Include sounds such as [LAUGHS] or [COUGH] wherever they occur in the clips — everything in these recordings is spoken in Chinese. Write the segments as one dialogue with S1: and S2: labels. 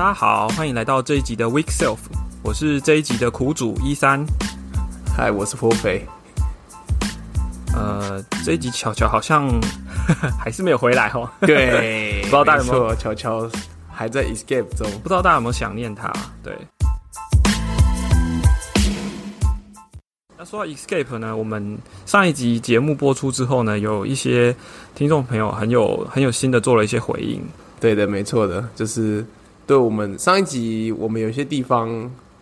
S1: 大家好，欢迎来到这一集的 Week Self，我是这一集的苦主一三。
S2: 嗨，我是颇肥。
S1: 呃，这一集巧巧好像 [LAUGHS] 还是没有回来哦。[LAUGHS]
S2: 对，[LAUGHS]
S1: 不知道大家有没有
S2: 巧巧还在 escape 中。
S1: 不知道大家有没有想念他？对。那说到 Escape 呢，我们上一集节目播出之后呢，有一些听众朋友很有很有心的做了一些回应。
S2: 对的，没错的，就是对我们上一集我们有些地方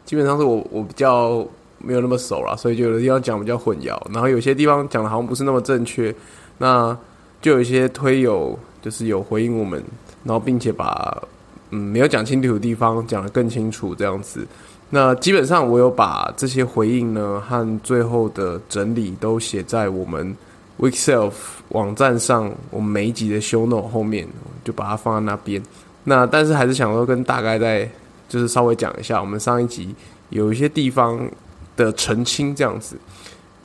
S2: 基本上是我我比较没有那么熟啦，所以就有的地方讲比较混淆，然后有些地方讲的好像不是那么正确，那就有一些推友就是有回应我们，然后并且把嗯没有讲清楚的地方讲得更清楚这样子。那基本上我有把这些回应呢和最后的整理都写在我们 Weekself 网站上，我们每一集的 show note 后面就把它放在那边。那但是还是想说跟大概再就是稍微讲一下，我们上一集有一些地方的澄清这样子。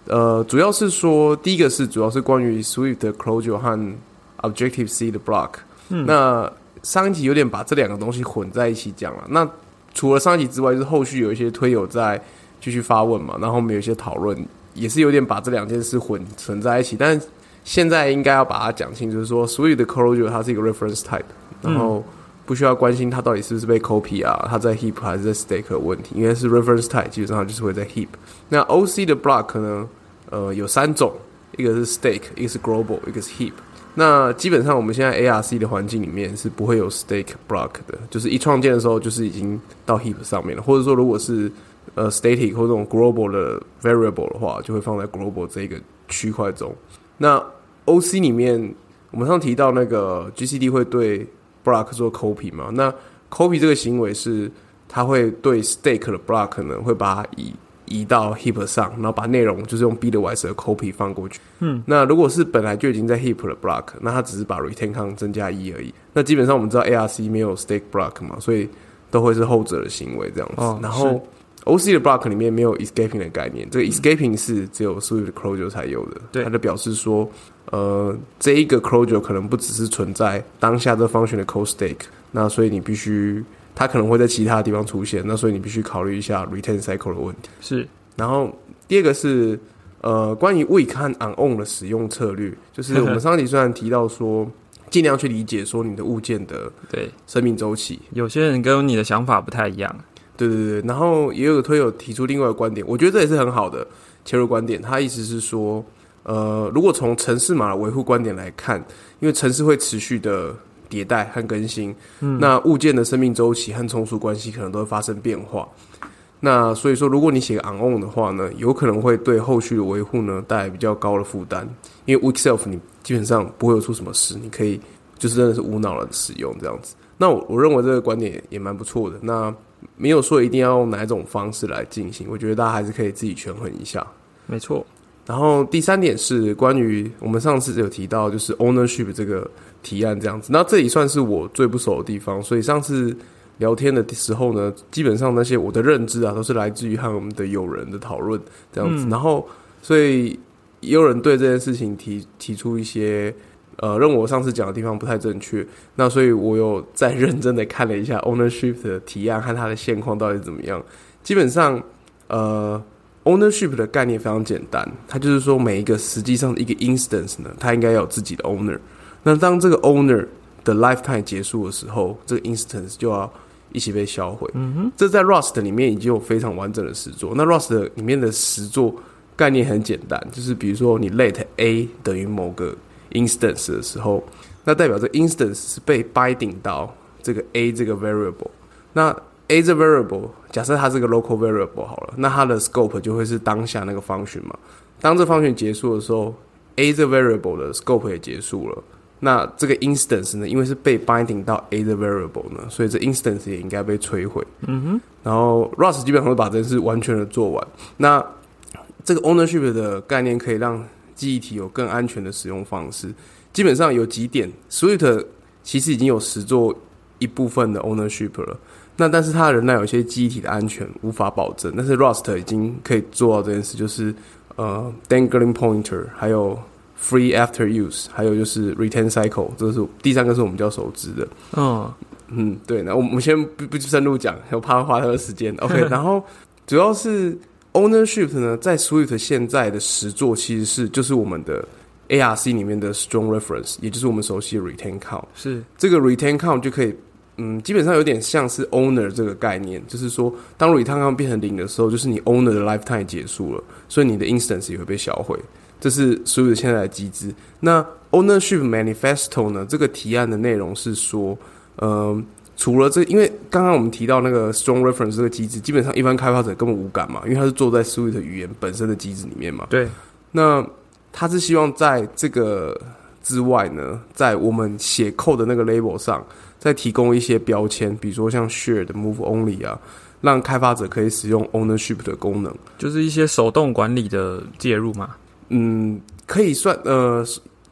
S2: 呃，主要是说第一个是主要是关于 Swift 的 closure 和 Objective C 的 block。
S1: 嗯
S2: 那上一集有点把这两个东西混在一起讲了。那除了上一集之外，就是后续有一些推友在继续发问嘛，然后我们有一些讨论，也是有点把这两件事混存在一起。但是现在应该要把它讲清楚，就是说 Swift 的 closure 它是一个 reference type，然后不需要关心它到底是不是被 copy 啊，它在 heap 还是在 stake 的问题，应该是 reference type，基本上就是会在 heap。那 OC 的 block 呢，呃，有三种，一个是 stake，一个是 global，一个是 heap。那基本上我们现在 ARC 的环境里面是不会有 stake block 的，就是一创建的时候就是已经到 heap 上面了，或者说如果是呃 static 或这种 global 的 variable 的话，就会放在 global 这个区块中。那 OC 里面，我们上提到那个 GCD 会对 block 做 copy 嘛？那 copy 这个行为是它会对 stake 的 block 呢，会把它移移到 heap 上，然后把内容就是用 b 的 y 的 copy 放过去。
S1: 嗯，
S2: 那如果是本来就已经在 heap 的 block，那它只是把 retain count 增加一而已。那基本上我们知道 ARC 没有 stake block 嘛，所以都会是后者的行为这样子。
S1: 哦
S2: 然后 OC 的 block 里面没有 escaping 的概念，这个 escaping 是只有 Swift closure 才有的。
S1: 对
S2: 它就表示说，呃，这一个 closure 可能不只是存在当下这 function 的 code stake，那所以你必须，它可能会在其他地方出现，那所以你必须考虑一下 retain cycle 的问题。
S1: 是
S2: 然后第二个是呃，关于 weak 和 on 的使用策略，就是 [LAUGHS] 我们上集虽然提到说，尽量去理解说你的物件的
S1: 对，
S2: 生命周期，
S1: 有些人跟你的想法不太一样。
S2: 对对对，然后也有推友提出另外一个观点，我觉得这也是很好的切入观点。他意思是说，呃，如果从城市码的维护观点来看，因为城市会持续的迭代和更新，嗯，那物件的生命周期和从属关系可能都会发生变化。那所以说，如果你写个 on on 的话呢，有可能会对后续的维护呢带来比较高的负担，因为 weak self 你基本上不会有出什么事，你可以就是真的是无脑的使用这样子。那我我认为这个观点也也蛮不错的。那没有说一定要用哪一种方式来进行，我觉得大家还是可以自己权衡一下。
S1: 没错，
S2: 然后第三点是关于我们上次有提到，就是 ownership 这个提案这样子。那这里算是我最不熟的地方，所以上次聊天的时候呢，基本上那些我的认知啊，都是来自于和我们的友人的讨论这样子。
S1: 嗯
S2: 然后，所以也有人对这件事情提提出一些。呃，认为我上次讲的地方不太正确，那所以我有再认真的看了一下 ownership 的提案和它的现况到底怎么样。基本上，呃，ownership 的概念非常简单，它就是说每一个实际上的一个 instance 呢，它应该要有自己的 owner。那当这个 owner 的 lifetime 结束的时候，这个 instance 就要一起被销毁。
S1: 嗯哼，
S2: 这在 Rust 里面已经有非常完整的实作。那 Rust 里面的实作概念很简单，就是比如说你 let a 等于某个 instance 的时候，那代表这 instance 是被 binding 到这个 a 这个 variable。那 a 这 variable 假设它是个 local variable 好了，那它的 scope 就会是当下那个 function 嘛。当这 function 结束的时候，a 这 variable 的 scope 也结束了。那这个 instance 呢，因为是被 binding 到 a 的 variable 呢，所以这 instance 也应该被摧毁。
S1: 嗯哼，
S2: 然后 Rust 基本上会把这件事完全的做完。那这个 ownership 的概念可以让记忆体有更安全的使用方式。基本上有几点，Swift 其实已经有实做一部分的 ownership 了。那但是它仍然有一些记忆体的安全无法保证，但是 Rust 已经可以做到这件事，就是呃 dangling pointer，还有 free after use，还有就是 retain cycle，这是第三个是我们比较熟知的。
S1: 嗯，
S2: 嗯，对，那我们先不不深入讲，我怕花太多时间。OK，[LAUGHS] 然后主要是 ownership 呢，在 Swift 现在的实作其实是就是我们的 ARC 里面的 strong reference，也就是我们熟悉的 retain count。
S1: 是
S2: 这个 retain count 就可以，嗯，基本上有点像是 owner 这个概念，就是说，当 count 变成零的时候，就是你 owner 的 lifetime 结束了，所以你的 instance 也会被销毁。这是所有的现在的机制。那 ownership manifesto 呢？这个提案的内容是说，呃，除了这，因为刚刚我们提到那个 strong reference 这个机制，基本上一般开发者根本无感嘛，因为它是做在 Swift 语言本身的机制里面嘛。
S1: 对，
S2: 那他是希望在这个之外呢，在我们写 code 的那个 label 上，再提供一些标签，比如说像 shared move only 啊，让开发者可以使用 ownership 的功能。
S1: 就是一些手动管理的介入嘛。
S2: 嗯，可以算呃，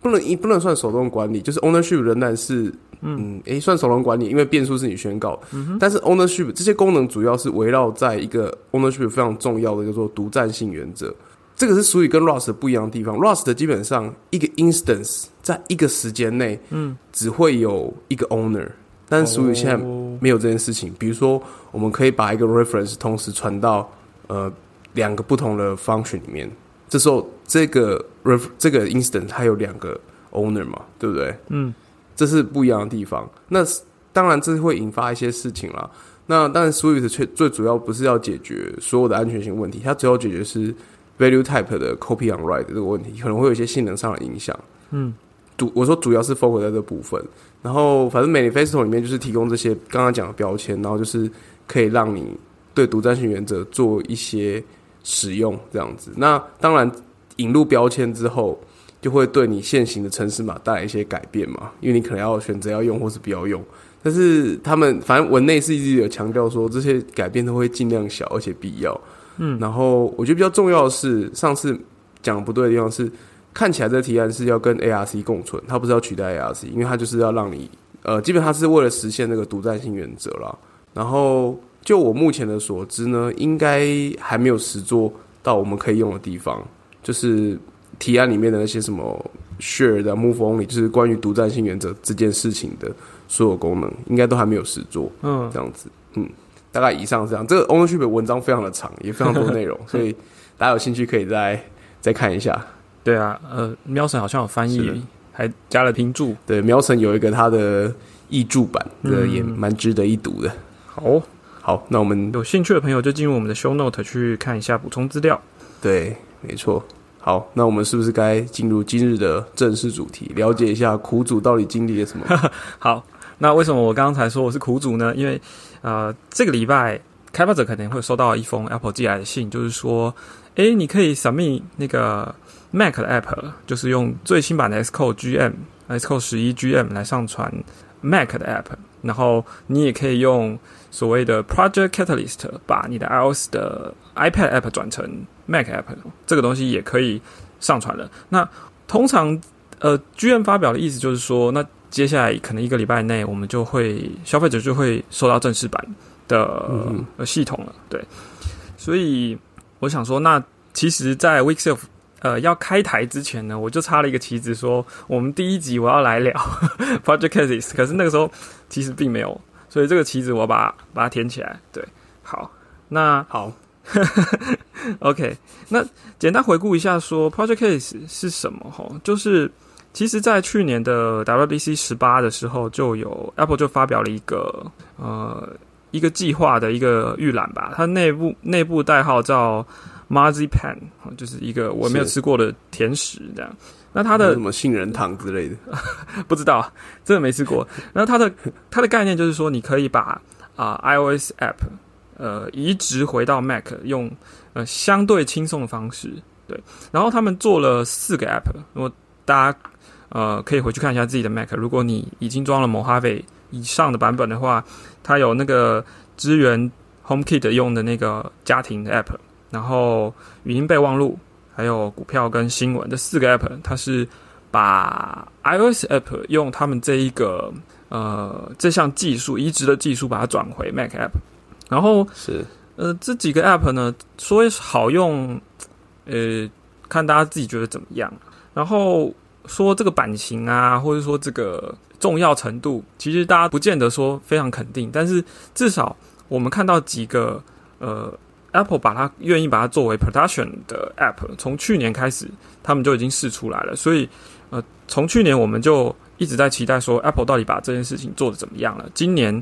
S2: 不能一不能算手动管理，就是 ownership 仍然是嗯，诶、算手动管理，因为变数是你宣告的。但是 ownership 这些功能主要是围绕在一个 ownership 非常重要的叫做独占性原则。这个是属于跟 Rust 不一样的地方。Rust 基本上一个 instance 在一个时间内，嗯，只会有一个 owner，但是属于现在
S1: 哦
S2: 没有这件事情。比如说，我们可以把一个 reference 同时传到呃两个不同的 function 里面，这时候这个 ref 这个 instant 它有两个 owner 嘛，对不对？
S1: 嗯，
S2: 这是不一样的地方。那当然这会引发一些事情啦。那当然 Swift 却最主要不是要解决所有的安全性问题，它主要解决是 value type 的 copy on write 这个问题，可能会有一些性能上的影响。
S1: 嗯，
S2: 主我说主要是 focus 在这部分，然后反正 manifesto 里面就是提供这些刚刚讲的标签，然后就是可以让你对独占性原则做一些使用这样子。那当然引入标签之后，就会对你现行的城市码带来一些改变嘛，因为你可能要选择要用或是不要用。但是他们反正文内是一直有强调说，这些改变都会尽量小，而且必要。嗯，然后我觉得比较重要的是，上次讲的不对的地方是，看起来这个提案是要跟 ARC 共存，它不是要取代 ARC，因为它就是要让你呃，基本上是为了实现那个独占性原则啦。然后就我目前的所知呢，应该还没有实做到我们可以用的地方，就是提案里面的那些什么 share 的 move only，就是关于独占性原则这件事情的所有功能，应该都还没有实做。
S1: 嗯，
S2: 这样子，嗯，大概以上是这样。这个 ownership 的文章非常的长，也非常多内容，[LAUGHS] 所以大家有兴趣可以再再看一下。
S1: 对啊，呃，喵神好像有翻译，还加了拼注。
S2: 对，喵神有一个他的译注版，这个
S1: 嗯
S2: 也蛮值得一读的。
S1: 好，
S2: 好，那我们
S1: 有兴趣的朋友就进入我们的 show note 去看一下补充资料。
S2: 对，没错。好，那我们是不是该进入今日的正式主题，了解一下苦主到底经历了什么？[LAUGHS]
S1: 好，那为什么我刚才说我是苦主呢？因为呃，这个礼拜开发者可能会收到一封 Apple 寄来的信，就是说，诶，你可以 submit 那个 Mac 的 App，就是用最新版的 Xcode GM、Xcode 十一 GM 来上传 Mac 的 App，然后你也可以用所谓的 Project Catalyst 把你的 iOS 的 iPad App 转成 Mac App，这个东西也可以上传了。那通常呃，GM 发表的意思就是说，那接下来可能一个礼拜内，我们就会消费者就会收到正式版的、
S2: 嗯
S1: 呃系统了。对，所以我想说，那其实，在 Weekself 呃要开台之前呢，我就插了一个旗子说，我们第一集我要来聊 [LAUGHS] Project Cases，可是那个时候其实并没有，所以这个旗子我把把它填起来。对，好，那
S2: 好，[LAUGHS]
S1: OK，那简单回顾一下说 Project Case 是什么哈，就是其实，在去年的 WBC 十八的时候，就有 Apple 就发表了一个呃一个计划的一个预览吧，它内部内部代号叫 Marzipan，哦就是一个我没有吃过的甜食这样。那它的
S2: 什么杏仁糖之类的？[LAUGHS]
S1: 不知道，真的没吃过。然后它的 [LAUGHS] 它的概念就是说，你可以把啊、iOS app 呃移植回到 Mac，用呃相对轻松的方式。对，然后他们做了四个 app，如果大家呃可以回去看一下自己的 Mac，如果你已经装了 Mojave 以上的版本的话，它有那个支援 HomeKit 用的那个家庭的 app，然后语音备忘录。还有股票跟新闻这四个 app，它是把 iOS app 用他们这一个呃这项技术移植的技术把它转回 Mac app，然后
S2: 是
S1: 呃这几个 app 呢说好用，呃看大家自己觉得怎么样，然后说这个版型啊，或者说这个重要程度，其实大家不见得说非常肯定，但是至少我们看到几个呃，Apple 把它愿意把它作为 production 的 App，从去年开始他们就已经试出来了，所以呃，从去年我们就一直在期待说 Apple 到底把这件事情做的怎么样了，今年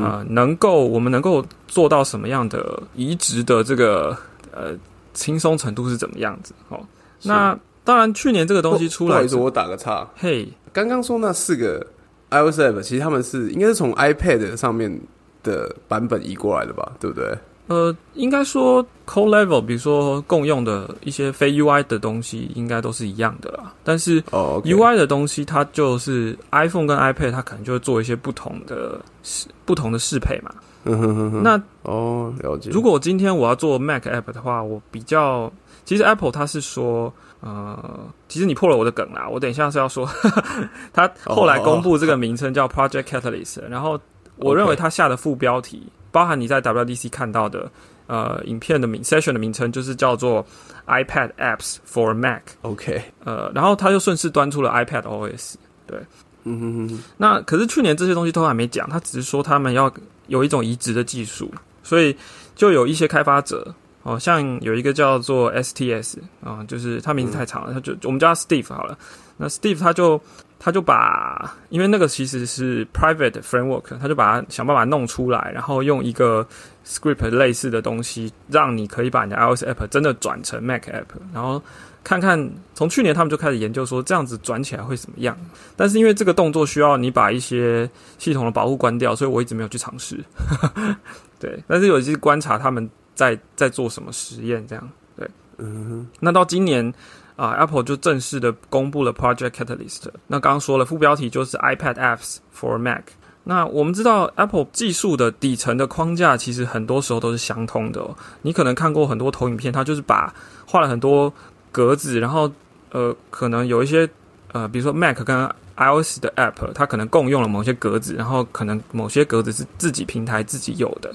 S1: 啊能够我们能够做到什么样的移植的这个呃轻松程度是怎么样子？哦，那当然去年这个东西出来，
S2: 我打个岔，
S1: 嘿，
S2: 刚刚说那四个。iOS app 其实他们是应该是从 iPad 上面的版本移过来的吧，对不对？
S1: 呃，应该说 core level，比如说共用的一些非 UI 的东西，应该都是一样的啦。但是 UI 的东西，它就是 iPhone 跟 iPad，它可能就会做一些不同的适不同的适配嘛。
S2: 嗯哼哼哼。
S1: 那
S2: 哦，了解。
S1: 如果今天我要做 Mac app 的话，我比较其实 Apple 它是说。呃，其实你破了我的梗啦。我等一下是要说，[LAUGHS] 他后来公布这个名称叫 Project Catalyst，然后我认为他下的副标题，包含你在 WDC 看到的呃影片的名 session 的名称，就是叫做 iPad Apps for Mac。
S2: OK，
S1: 呃，然后他就顺势端出了 iPad OS。对，
S2: 嗯哼哼。
S1: 那可是去年这些东西都还没讲，他只是说他们要有一种移植的技术，所以就有一些开发者。哦，像有一个叫做 STS 啊，就是他名字太长了，他就我们叫他 Steve 好了。那 Steve 他就他就把，因为那个其实是 private framework，他就把它想办法弄出来，然后用一个 script 类似的东西，让你可以把你的 iOS app 真的转成 Mac app，然后看看从去年他们就开始研究说这样子转起来会怎么样。但是因为这个动作需要你把一些系统的保护关掉，所以我一直没有去尝试。[LAUGHS] 对，但是有一些观察他们。在在做什么实验？这样对，
S2: 嗯，
S1: 那到今年啊，Apple 就正式的公布了 Project Catalyst。那刚刚说了，副标题就是 iPad Apps for Mac。那我们知道 Apple 技术的底层的框架，其实很多时候都是相通的。哦你可能看过很多投影片，它就是把画了很多格子，然后呃，可能有一些呃，比如说 Mac 跟 iOS 的 App，它可能共用了某些格子，然后可能某些格子是自己平台自己有的。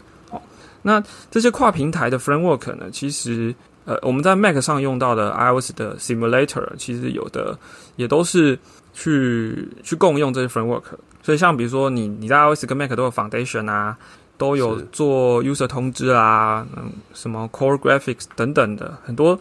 S1: 那这些跨平台的 framework 呢？其实，呃，我们在 Mac 上用到的 iOS 的 simulator，其实有的也都是去去共用这些 framework。所以，像比如说你你在 iOS 跟 Mac 都有 Foundation 啊，都有做 user 通知啊，嗯，什么 Core Graphics 等等的很多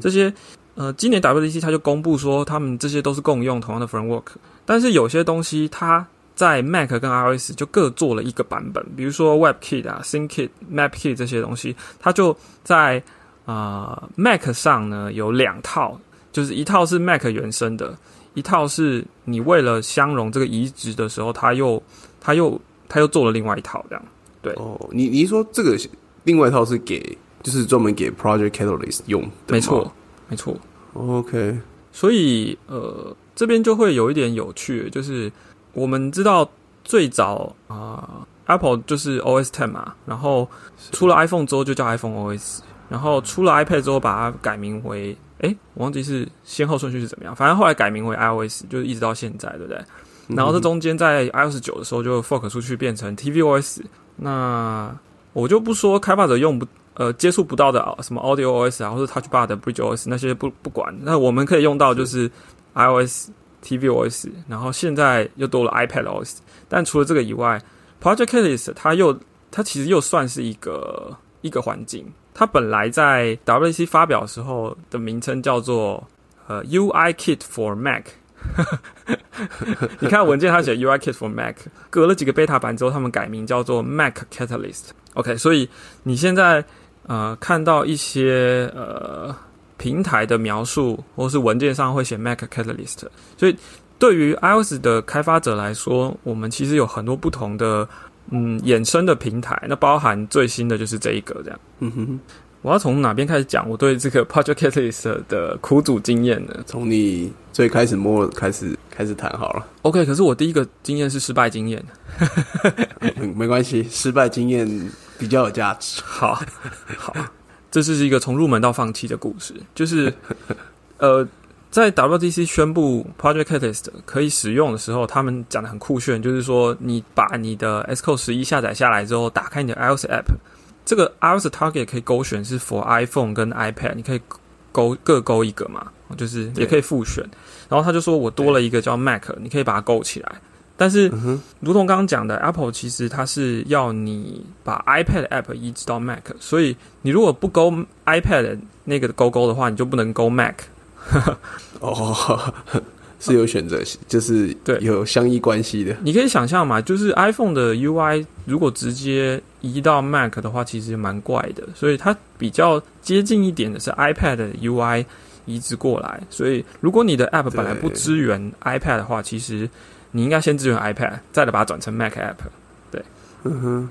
S1: 这些。呃，今年 WDC 它就公布说，他们这些都是共用同样的 framework，但是有些东西它在 Mac 跟 iOS 就各做了一个版本，比如说 WebKit 啊、ThinkKit、MapKit 这些东西，它就在啊 Mac 上呢有两套，就是一套是 Mac 原生的，一套是你为了相容这个移植的时候，它又它又它又做了另外一套这样。对
S2: 哦，你你说这个另外一套是给就是专门给 Project Catalyst 用的，
S1: 没错没错。
S2: OK，
S1: 所以呃这边就会有一点有趣，就是。我们知道最早啊，Apple 就是 OS Ten 嘛，然后出了 iPhone 之后就叫 iPhone OS，然后出了 iPad 之后把它改名为，哎，我忘记是先后顺序是怎么样，反正后来改名为 iOS，就是一直到现在，对不对？然后这中间在 iOS 九的时候就 fork 出去变成 tvOS，那我就不说开发者用不呃接触不到的什么 Audio OS 啊，或者 Touch Bar 的 Bridge OS 那些不不管，那我们可以用到就是 iOS。tvOS，然后现在又多了 iPadOS，但除了这个以外，Project Catalyst 它又它其实又算是一个一个环境。它本来在 WC 发表时候的名称叫做呃 UIKit for Mac。[LAUGHS] 你看文件它写 UIKit for Mac，隔了几个 beta 版之后，他们改名叫做 Mac Catalyst。OK，所以你现在呃看到一些呃。平台的描述，或是文件上会写 Mac Catalyst，所以对于 iOS 的开发者来说，我们其实有很多不同的嗯衍生的平台，那包含最新的就是这一个这样。
S2: 嗯哼，
S1: 我要从哪边开始讲我对这个 Project Catalyst 的苦主经验呢？
S2: 从你最开始摸开始开始谈好了。
S1: OK，可是我第一个经验是失败经验。[LAUGHS]
S2: 没关系，失败经验比较有价值。[LAUGHS]
S1: 好，好。这是一个从入门到放弃的故事，就是，呃，在 WDC 宣布 Project Catalyst 可以使用的时候，他们讲的很酷炫，就是说你把你的 Xcode 十一下载下来之后，打开你的 iOS App，这个 iOS Target 可以勾选是 for iPhone 跟 iPad，你可以勾各勾一个嘛，就是也可以复选。然后他就说我多了一个叫 Mac，你可以把它勾起来。但是
S2: 嗯，
S1: 如同刚刚讲的，Apple 其实它是要你把 iPad app 移植到 Mac，所以你如果不勾 iPad 那个勾勾的话，你就不能勾 Mac。[LAUGHS]
S2: 哦，[LAUGHS] 是有选择，就是
S1: 对
S2: 有相依关系的。
S1: 你可以想象嘛，就是 iPhone 的 UI 如果直接移到 Mac 的话，其实蛮怪的，所以它比较接近一点的是 iPad 的 UI 移植过来。所以如果你的 App 本来不支援 iPad 的话，其实你应该先支援 iPad，再来把它转成 Mac App。
S2: 对嗯哼，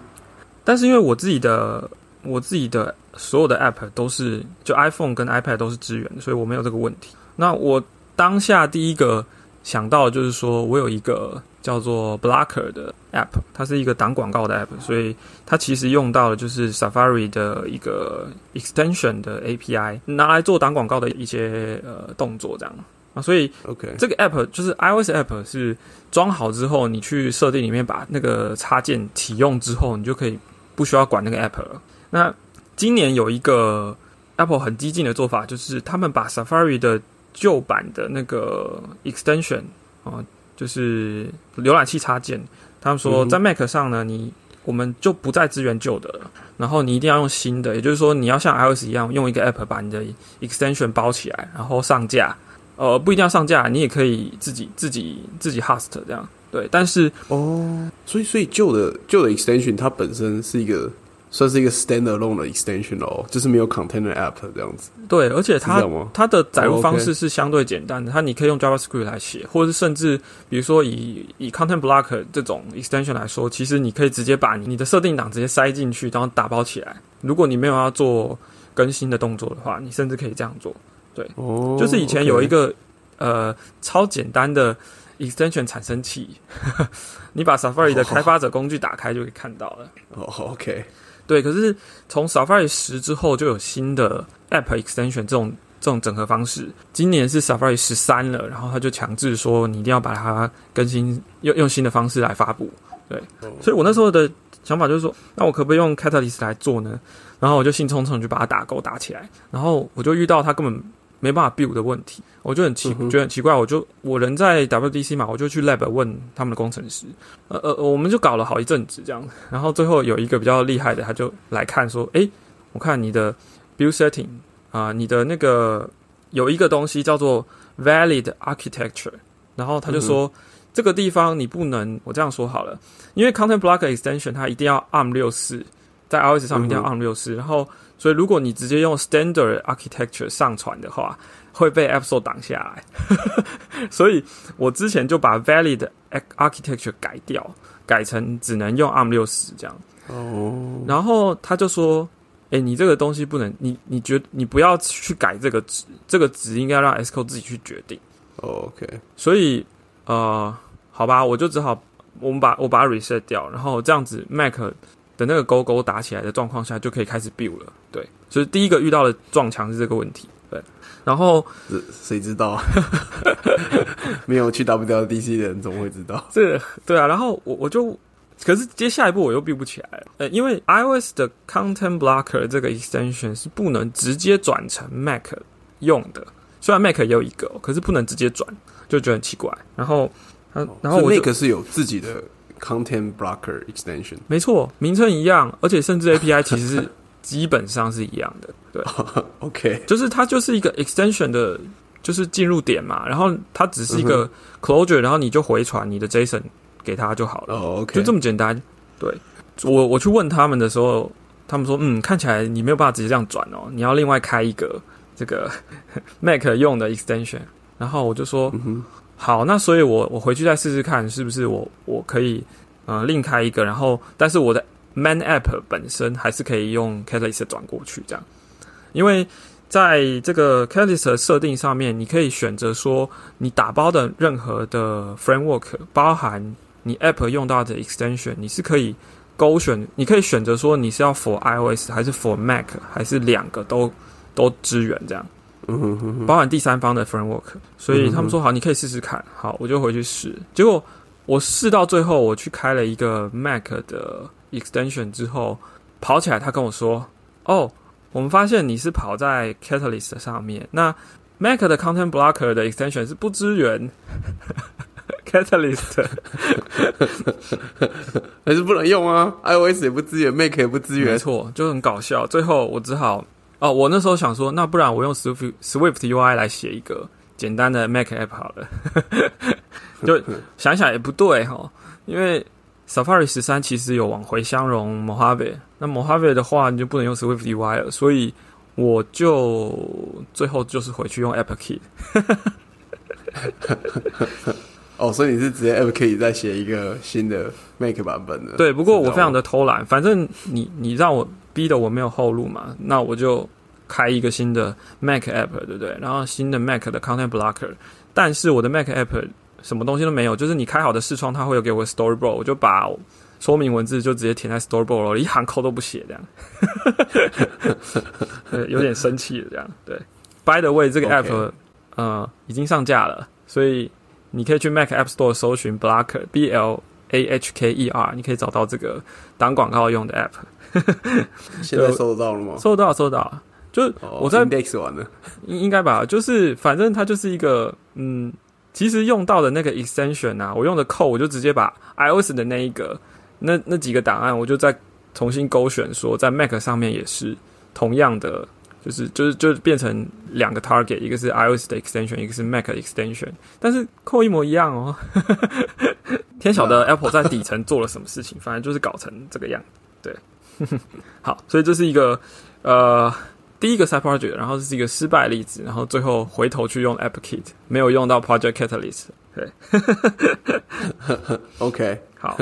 S1: 但是因为我自己的我自己的所有的 App 都是就 iPhone 跟 iPad 都是支援的，所以我没有这个问题。那我当下第一个想到的就是说我有一个叫做 Blocker 的 App，它是一个挡广告的 App，所以它其实用到的就是 Safari 的一个 extension 的 API，拿来做挡广告的一些呃动作这样啊，所以
S2: OK，
S1: 这个 app 就是 iOS app 是装好之后，你去设定里面把那个插件启用之后，你就可以不需要管那个 app 了。那今年有一个 Apple 很激进的做法，就是他们把 Safari 的旧版的那个 extension 啊、就是浏览器插件，他们说在 Mac 上呢，你我们就不再支援旧的了，然后你一定要用新的，也就是说你要像 iOS 一样用一个 app 把你的 extension 包起来，然后上架。呃，不一定要上架，你也可以自己自己自己 host 这样。对，但是
S2: 哦，所以所以旧的旧的 extension 它本身是一个算是一个 standalone 的 extension 哦，就是没有 container app 这样子，
S1: 对，而且它？它的载入
S2: 哦
S1: 方式是相对简单的，它你可以用 JavaScript 来写，或者是甚至比如说以以 Content Blocker 这种 extension 来说，其实你可以直接把你你的设定档直接塞进去，然后打包起来。如果你没有要做更新的动作的话，你甚至可以这样做。
S2: 对，哦，
S1: 就是以前有一个呃超简单的 extension 产生器，[LAUGHS] 你把 Safari 的开发者工具打开就可以看到了。
S2: 哦，OK，
S1: 对，可是从 Safari 十之后就有新的 App Extension 这种这种整合方式。今年是 Safari 十三了，然后他就强制说你一定要把它更新，用用新的方式来发布。对，所以我那时候的想法就是说，那我可不可以用 Catalyst 来做呢？然后我就兴冲冲去把它打勾打起来，然后我就遇到它根本没办法 build 的问题，我就很奇、觉得很奇怪，我就我人在 WDC 嘛，我就去 lab 问他们的工程师，呃呃，我们就搞了好一阵子这样，然后最后有一个比较厉害的，他就来看说，诶，我看你的 build setting 啊、你的那个有一个东西叫做 valid architecture，然后他就说、这个地方你不能，我这样说好了，因为 content blocker extension 它一定要 ARM 六四，在 iOS 上面一定要 ARM 六四、然后所以如果你直接用 standard architecture 上传的话，会被 App Store 挡下来，[LAUGHS] 所以我之前就把 valid architecture 改掉，改成只能用 ARM 六十这样。
S2: 哦，
S1: 然后他就说：“哎、你这个东西不能，你你觉你不要去改这个值，这个值应该让 Sco 自己去决定。
S2: 哦 OK，
S1: 所以呃，好吧，我就只好我们把我把它 reset 掉，然后这样子 Mac 的那个勾勾打起来的状况下，就可以开始 build 了。对，所以第一个遇到的撞墙是这个问题。对，然后
S2: 这谁知道？[LAUGHS] 没有去 WWDC 的人怎么会知道？[LAUGHS]
S1: 这对啊，然后我我就，可是接下一步我又 build 不起来了，呃，因为 iOS 的 Content Blocker 这个 extension 是不能直接转成 Mac 用的，虽然 Mac 也有一个，可是不能直接转，就觉得很奇怪。然后，呃然后我就
S2: 所以 Make 是有自己的 Content Blocker extension。
S1: 没错，名称一样，而且甚至 API 其实是基本上是一样的，对，[LAUGHS]
S2: OK，
S1: 就是它就是一个 extension 的，就是进入点嘛，然后它只是一个 closure，然后你就回传你的 JSON 给他就好了。
S2: 哦 OK，
S1: 就这么简单。对我我去问他们的时候，他们说，嗯，看起来你没有办法直接这样转哦，你要另外开一个这个 [LAUGHS] Mac 用的 extension。然后我就说，
S2: 嗯，
S1: 好，那所以我我回去再试试看，是不是我我可以呃另开一个，然后但是我的 Man App 本身还是可以用 Catalyst 转过去这样，因为。在这个 Catalyst 的设定上面，你可以选择说，你打包的任何的 framework，包含你 App 用到的 extension，你是可以勾选，你可以选择说你是要 for iOS 还是 for Mac，还是两个都都支援这样，包含第三方的 framework。所以他们说好，你可以试试看。好，我就回去试。结果我试到最后，我去开了一个 Mac 的 extension 之后，跑起来，他跟我说：“哦，我们发现你是跑在 Catalyst 上面，那 Mac 的 Content Blocker 的 extension 是不支援 [LAUGHS] Catalyst，[LAUGHS]
S2: 还是不能用啊？iOS 也不支援，Mac 也不支援，
S1: 没错，就很搞笑。最后我只好哦，我那时候想说，那不然我用 Swift Swift UI 来写一个简单的 Mac App 好了。[LAUGHS] 就想想也不对哈，因为 Safari 十三其实有往回相容 Mojave，那 Mojave 的话你就不能用 Swift UI 了，所以我就最后就是回去用 AppKit。[LAUGHS]
S2: 哦，所以你是直接 AppKit 再写一个新的 Mac 版本的？
S1: 对，不过我非常的偷懒，反正你你让我逼的我没有后路嘛，那我就开一个新的 Mac App，对不对？然后新的 Mac 的 Content Blocker，但是我的 Mac App 什么东西都没有，就是你开好的视窗，它会有给我 Storyboard，我就把说明文字就直接填在 Storyboard 了，一行扣都不写，这样，[LAUGHS] 对，有点生气了，这样。对，By the way，这个 App 呃已经上架了，所以你可以去 Mac App Store 搜寻 Blocker，B L A H K E R，你可以找到这个挡广告用的 App。[LAUGHS]
S2: 现在搜得到了吗？
S1: 收到，收到。就我在
S2: Index 完了，
S1: 应应该吧？就是反正它就是一个嗯。其实用到的那个 extension 啊，我用的 code 我就直接把 iOS 的那一个那那几个档案，我就再重新勾选，说在 Mac 上面也是同样的，就是就是就变成两个 target，一个是 iOS 的 extension，一个是 Mac extension，但是 code 一模一样哦。[LAUGHS] 天晓得 Apple 在底层做了什么事情，反正就是搞成这个样。对，[LAUGHS] 好，所以这是一个呃。第一个 side project，然后这是一个失败例子，然后最后回头去用 AppKit，没有用到 Project Catalyst。对，[LAUGHS]
S2: OK，
S1: 好，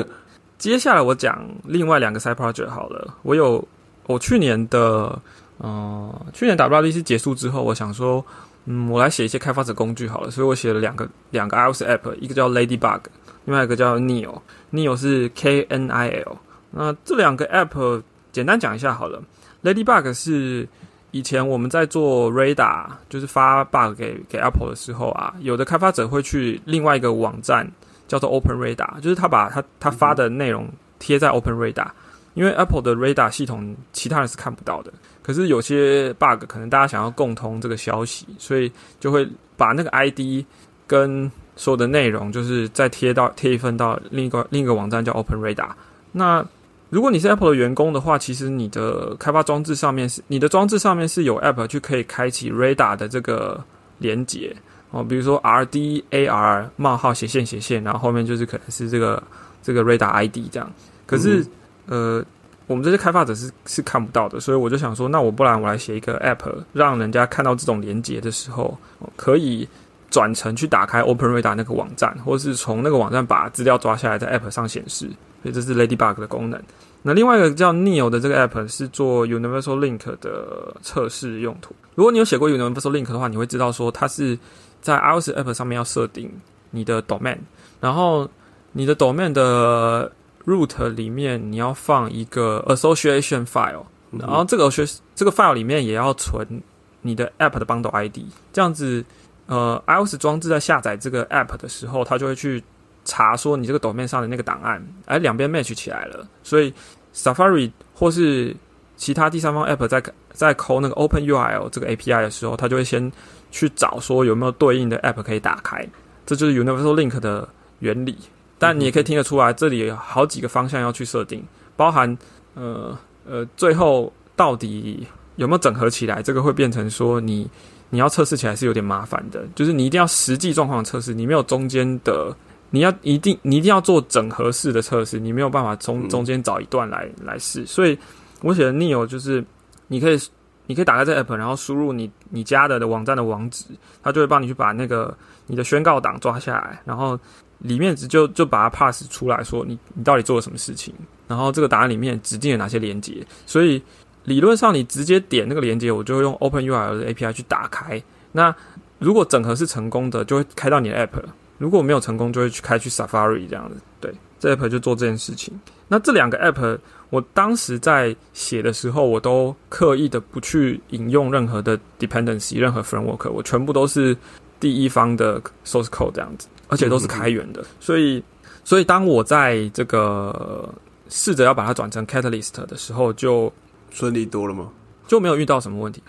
S1: 接下来我讲另外两个 side project 好了。我有我去年的，嗯，去年 WWDC 结束之后，我想说，嗯，我来写一些开发者工具好了，所以我写了两个两个 iOS app，一个叫 Ladybug，另外一个叫 Neo，Neo 是 K N I L。那这两个 app 简单讲一下好了，Ladybug 是。以前我们在做 Radar，就是发 bug 给给 Apple 的时候啊，有的开发者会去另外一个网站叫做 Open Radar，就是他把他他发的内容贴在 Open Radar，因为 Apple 的 Radar 系统其他人是看不到的。可是有些 bug 可能大家想要共通这个消息，所以就会把那个 ID 跟所有的内容，就是再贴到贴一份到另一个另一个网站叫 Open Radar。那如果你是 Apple 的员工的话，其实你的开发装置上面是你的装置上面是有 App 去可以开启 Radar 的这个连接哦，比如说 R D A R 冒号斜线斜线，然后后面就是可能是这个这个 Radar ID 这样。可是呃，我们这些开发者是是看不到的，所以我就想说，那我不然我来写一个 App，让人家看到这种连接的时候，可以转成去打开 Open Radar 那个网站，或是从那个网站把资料抓下来在 App 上显示。所以这是 Ladybug 的功能。那另外一个叫 Neo 的这个 app 是做 Universal Link 的测试用途。如果你有写过 Universal Link 的话，你会知道说它是在 iOS app 上面要设定你的 domain，然后你的 domain 的 root 里面你要放一个 association file，然后这个学这个 file 里面也要存你的 app 的 bundle ID。这样子，呃，iOS 装置在下载这个 app 的时候，它就会去。查说你这个抖面上的那个档案，哎，两边 match 起来了，所以 Safari 或是其他第三方 app 在在抠那个 Open URL 这个 API 的时候，它就会先去找说有没有对应的 app 可以打开，这就是 Universal Link 的原理。但你也可以听得出来，这里有好几个方向要去设定，包含呃呃，最后到底有没有整合起来，这个会变成说你你要测试起来是有点麻烦的，就是你一定要实际状况测试，你没有中间的。你要一定，你一定要做整合式的测试，你没有办法从中间找一段来来试。所以我写的 Neo 就是，你可以你可以打开这 app，然后输入你你家的的网站的网址，它就会帮你去把那个你的宣告档抓下来，然后里面只就就把它 pass 出来说你你到底做了什么事情，然后这个答案里面指定了哪些连接。所以理论上你直接点那个连接，我就会用 Open URL 的 API 去打开。那如果整合是成功的，就会开到你的 app。如果没有成功，就会去开去 Safari 这样子。对，这 app 就做这件事情。那这两个 app，我当时在写的时候，我都刻意的不去引用任何的 dependency，任何 framework，我全部都是第一方的 source code 这样子，而且都是开源的。所以，所以当我在这个试着要把它转成 Catalyst 的时候，就
S2: 顺利多了吗？
S1: 就没有遇到什么问题。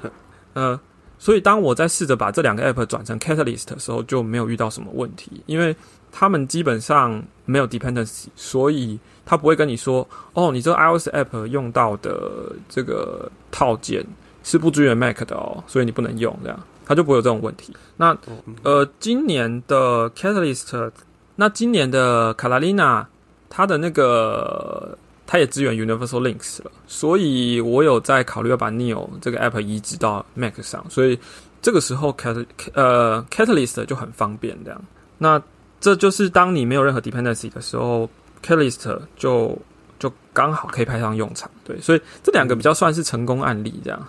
S1: [LAUGHS] 呃。所以当我在试着把这两个 app 转成 Catalyst 的时候，就没有遇到什么问题，因为他们基本上没有 dependency，所以他不会跟你说，哦，你这个 iOS app 用到的这个套件是不支援 Mac 的哦，所以你不能用，这样他就不会有这种问题。那呃，今年的 Catalyst，那今年的 Catalina，它的那个。它也支援 Universal Links 了，所以我有在考虑要把 Neo 这个 app 移植到 Mac 上，所以这个时候 Cat 呃 Catalyst 就很方便这样。那这就是当你没有任何 dependency 的时候，Catalyst 就就刚好可以派上用场。对，所以这两个比较算是成功案例这样。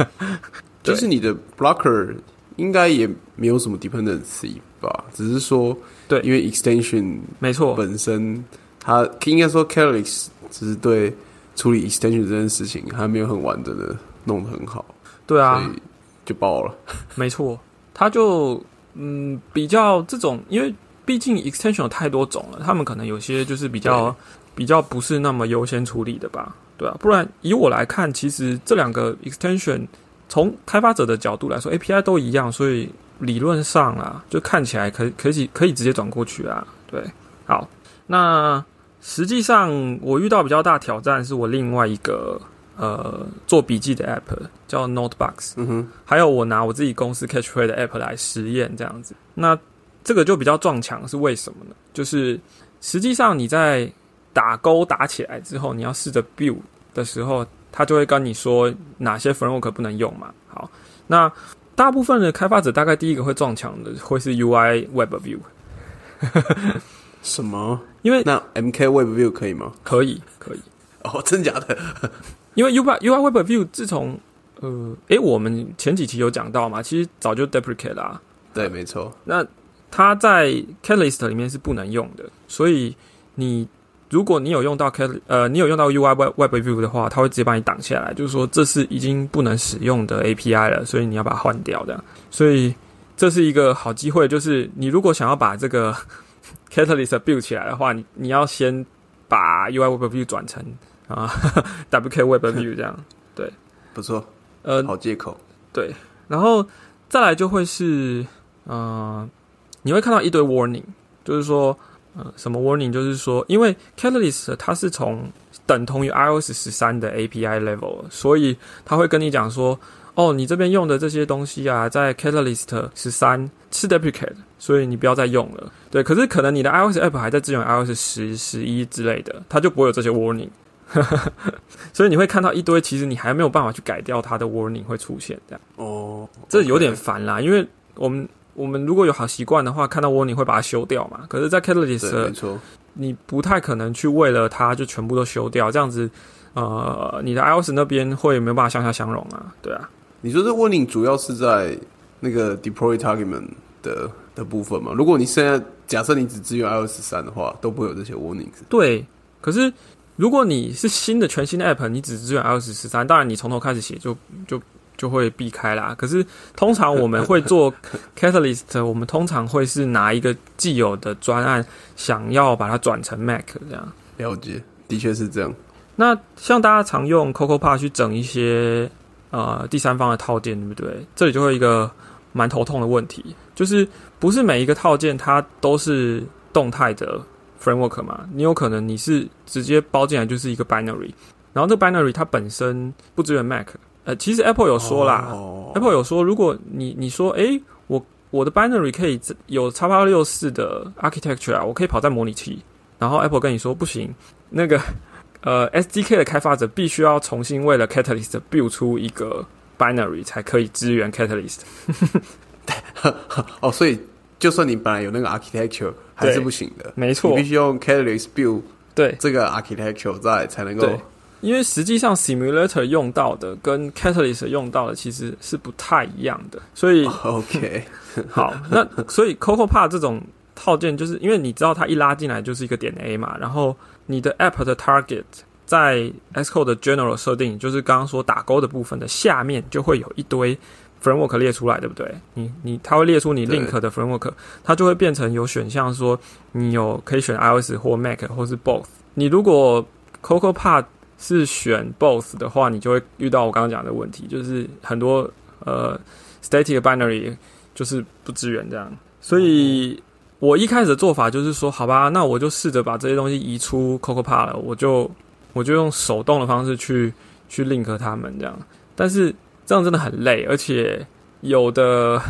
S1: [LAUGHS]
S2: 就是你的 Blocker 应该也没有什么 dependency 吧，只是说
S1: 对，
S2: 因为 extension
S1: 没错
S2: 本身它应该说 Catalyst。只是对处理 extension 这件事情还没有很完整的弄得很好，
S1: 对啊，
S2: 所以就爆了。[LAUGHS]
S1: 没错，他就嗯比较这种，因为毕竟 extension 有太多种了，他们可能有些就是比较比较不是那么优先处理的吧，对啊。不然以我来看，其实这两个 extension 从开发者的角度来说，API 都一样，所以理论上啊，就看起来可可以可以直接转过去啊。对，好，那。实际上，我遇到比较大挑战是我另外一个呃做笔记的 app 叫 Notebox，
S2: 嗯哼，
S1: 还有我拿我自己公司 Catchphrase 的 app 来实验这样子。那这个就比较撞墙，是为什么呢？就是实际上你在打勾打起来之后，你要试着 build 的时候，他就会跟你说哪些 framework 不能用嘛。好，那大部分的开发者大概第一个会撞墙的会是 UI Web View。
S2: 什么？
S1: 因为
S2: 那 M K Web View 可以吗？
S1: 可以，可以。
S2: 哦，真假的？[LAUGHS]
S1: 因为 U I U I Web View 自从呃，诶，我们前几期有讲到嘛，其实早就 deprecate 啦。
S2: 对，没错。
S1: 那它在 Catalyst 里面是不能用的，所以你如果你有用到 Cat 呃，你有用到 U I Web Web View 的话，它会直接把你挡下来，就是说这是已经不能使用的 A P I 了，所以你要把它换掉的。所以这是一个好机会，就是你如果想要把这个 Catalyst build 起来的话，你你要先把 UI Web View 转成啊 [LAUGHS] WK Web [LAUGHS] View 这样，对，
S2: 不错，
S1: 呃，
S2: 好借口，
S1: 对，然后再来就会是，嗯，你会看到一堆 warning，就是说，呃，什么 warning？就是说，因为 Catalyst 它是从等同于 iOS 十三的 API level，所以它会跟你讲说。哦，你这边用的这些东西啊，在 Catalyst 十三是 deprecate，所以你不要再用了。对，可是可能你的 iOS app 还在支援 iOS 十、十一之类的，它就不会有这些 warning。[LAUGHS] 所以你会看到一堆，其实你还没有办法去改掉它的 warning 会出现这样。
S2: 哦，
S1: 这有点烦啦，因为我们我们如果有好习惯的话，看到 warning 会把它修掉嘛。可是，在 Catalyst，
S2: 没错，
S1: 你不太可能去为了它就全部都修掉，这样子，呃，你的 iOS 那边会没有办法向下相容啊，对啊。
S2: 你说这 warning 主要是在那个 deploy target 的的部分嘛？如果你现在假设你只支援 iOS 三的话，都不会有这些 warning。
S1: 对，可是如果你是新的全新的 app，你只支援 iOS 十三，当然你从头开始写就就就会避开啦。可是通常我们会做 [LAUGHS] catalyst，我们通常会是拿一个既有的专案，想要把它转成 Mac 这样。
S2: 了解，的确是这样。
S1: 那像大家常用 CocoaPod 去整一些。呃，第三方的套件对不对？这里就会一个蛮头痛的问题，就是不是每一个套件它都是动态的 framework 嘛？你有可能你是直接包进来就是一个 binary，然后这 binary 它本身不支援 Mac。呃，其实 Apple 有说啦，Apple 有说，如果你你说，诶，我我的 binary 可以有叉八六四的 architecture 啊，我可以跑在模拟器，然后 Apple 跟你说不行，那个。呃，SDK 的开发者必须要重新为了 Catalyst build 出一个 binary 才可以支援 Catalyst。
S2: 哦，所以就算你本来有那个 architecture 还是不行的，
S1: 没错，
S2: 你必须用 Catalyst build
S1: 对
S2: 这个 architecture 在才能够。
S1: 因为实际上 simulator 用到的跟 Catalyst 用到的其实是不太一样的，所以
S2: OK
S1: 好，那所以 CocoaPod 这种套件就是因为你知道它一拉进来就是一个点 A 嘛，然后。你的 app 的 target 在 Xcode 的 general 设定，就是刚刚说打勾的部分的下面，就会有一堆 framework 列出来，对不对？你你它会列出你 link 的 framework，它就会变成有选项说你有可以选 iOS 或 Mac 或是 both。你如果 CocoaPod 是选 both 的话，你就会遇到我刚刚讲的问题，就是很多呃 static binary 就是不支援这样。所以我一开始的做法就是说，好吧，那我就试着把这些东西移出 CocoaPod 了，我就我就用手动的方式去去 link 它们这样。但是这样真的很累，而且有的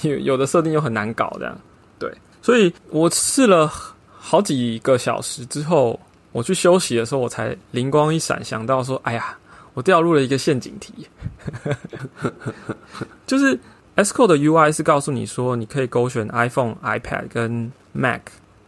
S1: 有 [LAUGHS] 有的设定又很难搞这样。对，所以我试了好几个小时之后，我去休息的时候，我才灵光一闪，想到说，哎呀，我掉入了一个陷阱题，[LAUGHS] 就是 Xcode 的 UI 是告诉你说，你可以勾选 iPhone、iPad 跟 Mac，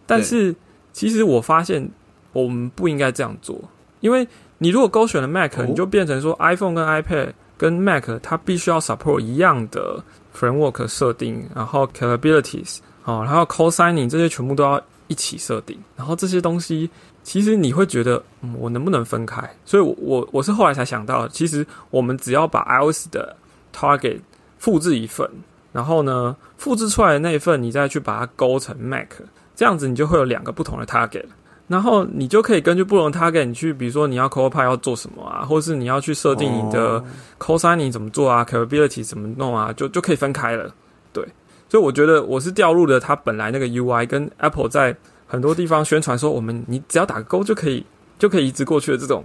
S1: 但是其实我发现我们不应该这样做，因为你如果勾选了 Mac，你就变成说 iPhone 跟 iPad 跟 Mac 它必须要 support 一样的 framework 设定，然后 capabilities。哦，然后 cosigning 这些全部都要一起设定，然后这些东西其实你会觉得，嗯，我能不能分开？所以，我我我是后来才想到，其实我们只要把 iOS 的 target 复制一份，然后呢，复制出来的那一份，你再去把它勾成 Mac，这样子你就会有两个不同的 target，然后你就可以根据不同的 target，你去比如说你要 c o p i 要做什么啊，或是你要去设定你的 cosigning 怎么做啊，capability 怎么弄啊，就就可以分开了，对。所以我觉得我是掉入了它本来那个 UI，跟 Apple 在很多地方宣传说我们你只要打个勾就可以就可以移植过去的这种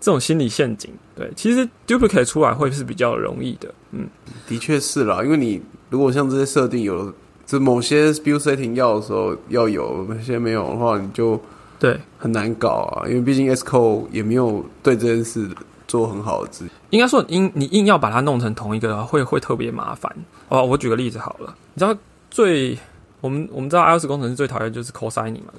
S1: 这种心理陷阱。对，其实 duplicate 出来会是比较容易的。嗯，
S2: 的确是啦，因为你如果像这些设定有这某些 build setting 要的时候要有，那些没有的话，你就
S1: 对
S2: 很难搞啊。因为毕竟 Xcode 也没有对这件事。做很好的字，
S1: 应该说，硬你硬要把它弄成同一个，会会特别麻烦。哦，我举个例子好了，你知道最我们我们知道 iOS 工程师最讨厌就是 cosigning 嘛，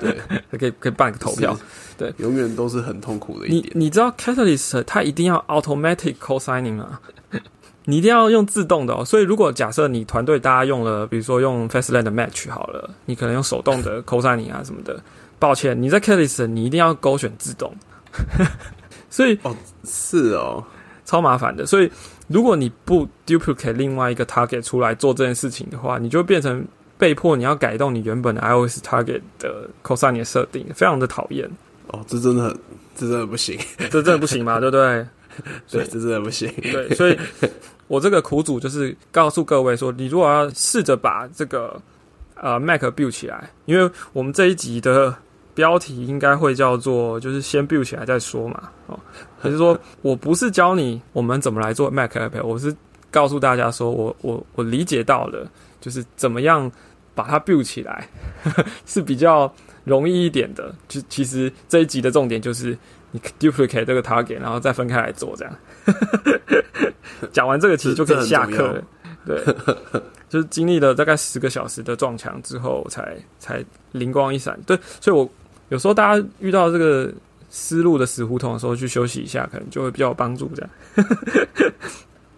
S1: 对，[LAUGHS] 可以可以办个投票，对，
S2: 永远都是很痛苦的一点。
S1: 你你知道 Catalyst 它一定要 automatic cosigning 吗？[LAUGHS] 你一定要用自动的哦。所以如果假设你团队大家用了，比如说用 Fastland Match 好了，你可能用手动的 [LAUGHS] cosigning 啊什么的，抱歉，你在 Catalyst 你一定要勾选自动。[LAUGHS] 所以
S2: 哦，是哦，
S1: 超麻烦的。所以如果你不 duplicate 另外一个 target 出来做这件事情的话，你就变成被迫你要改动你原本的 iOS target 的 cosine 设定，非常的讨厌。
S2: 哦，这真的很，这真的不行，[LAUGHS]
S1: 这真的不行嘛？对不对？[LAUGHS]
S2: 对，这真的不行。
S1: 对，所以我这个苦主就是告诉各位说，你如果要试着把这个呃 Mac build 起来，因为我们这一集的。标题应该会叫做，就是先 build 起来再说嘛，哦，可是说 [LAUGHS] 我不是教你我们怎么来做 Mac App，我是告诉大家说我我我理解到了，就是怎么样把它 build 起来是比较容易一点的。就其实这一集的重点就是你 duplicate 这个 target，然后再分开来做这样。[LAUGHS] 讲完这个其实就可以下课了，对。[LAUGHS] 就是经历了大概十个小时的撞墙之后，才才灵光一闪。对，所以我有时候大家遇到这个思路的死胡同的时候，去休息一下，可能就会比较有帮助。这样，[LAUGHS]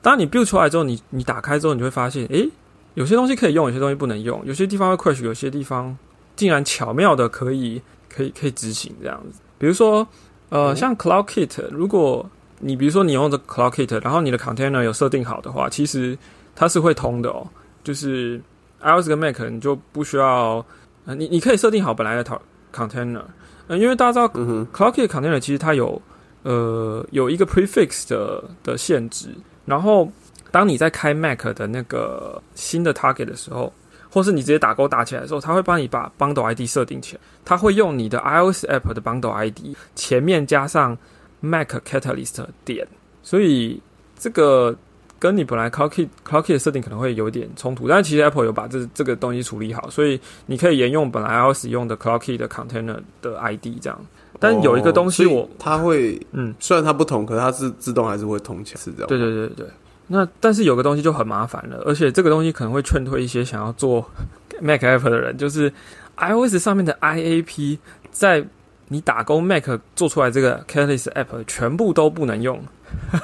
S1: 当你 build 出来之后，你你打开之后，你就会发现，诶，有些东西可以用，有些东西不能用，有些地方会 crash，有些地方竟然巧妙的可以可以可以执行这样子。比如说，呃，像 Cloud Kit，如果你比如说你用的 Cloud Kit，然后你的 container 有设定好的话，其实它是会通的哦。就是 iOS 跟 Mac 你就不需要，呃，你你可以设定好本来的 container，呃，因为大家知道 clock kit container 其实它有呃有一个 prefix 的的限制，然后当你在开 Mac 的那个新的 target 的时候，或是你直接打勾打起来的时候，它会帮你把 bundle ID 设定起来，它会用你的 iOS app 的 bundle ID 前面加上 Mac Catalyst 点，所以这个。跟你本来 Clocky Clocky 的设定可能会有点冲突，但其实 Apple 有把这这个东西处理好，所以你可以沿用本来 iOS 用的 Clocky 的 Container 的 ID 这样。但有一个东西我
S2: 它会嗯，虽然它不同，可是它是自动还是会通起来，是这样。
S1: 对对对对。那但是有个东西就很麻烦了，而且这个东西可能会劝退一些想要做 [LAUGHS] Mac App 的人，就是 iOS 上面的 IAP 在你打工 Mac 做出来这个 Catalyst App 全部都不能用。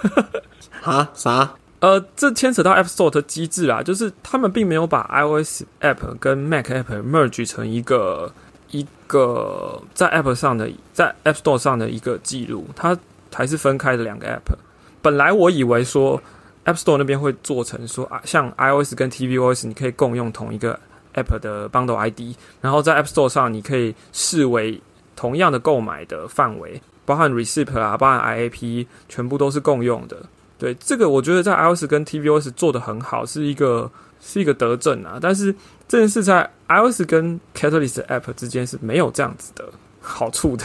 S1: [LAUGHS]
S2: 哈？啥？
S1: 呃，这牵扯到 App Store 的机制啦，就是他们并没有把 iOS App 跟 Mac App merge 成一个一个在 App 上的在 App Store 上的一个记录，它还是分开的两个 App。本来我以为说 App Store 那边会做成说啊，像 iOS 跟 tvOS 你可以共用同一个 App 的 Bundle ID，然后在 App Store 上你可以视为同样的购买的范围，包含 Receipt 啊，包含 IAP，全部都是共用的。对，这个我觉得在 iOS 跟 tvOS 做的很好，是一个是一个德政啊。但是这件事在 iOS 跟 Catalyst App 之间是没有这样子的好处的。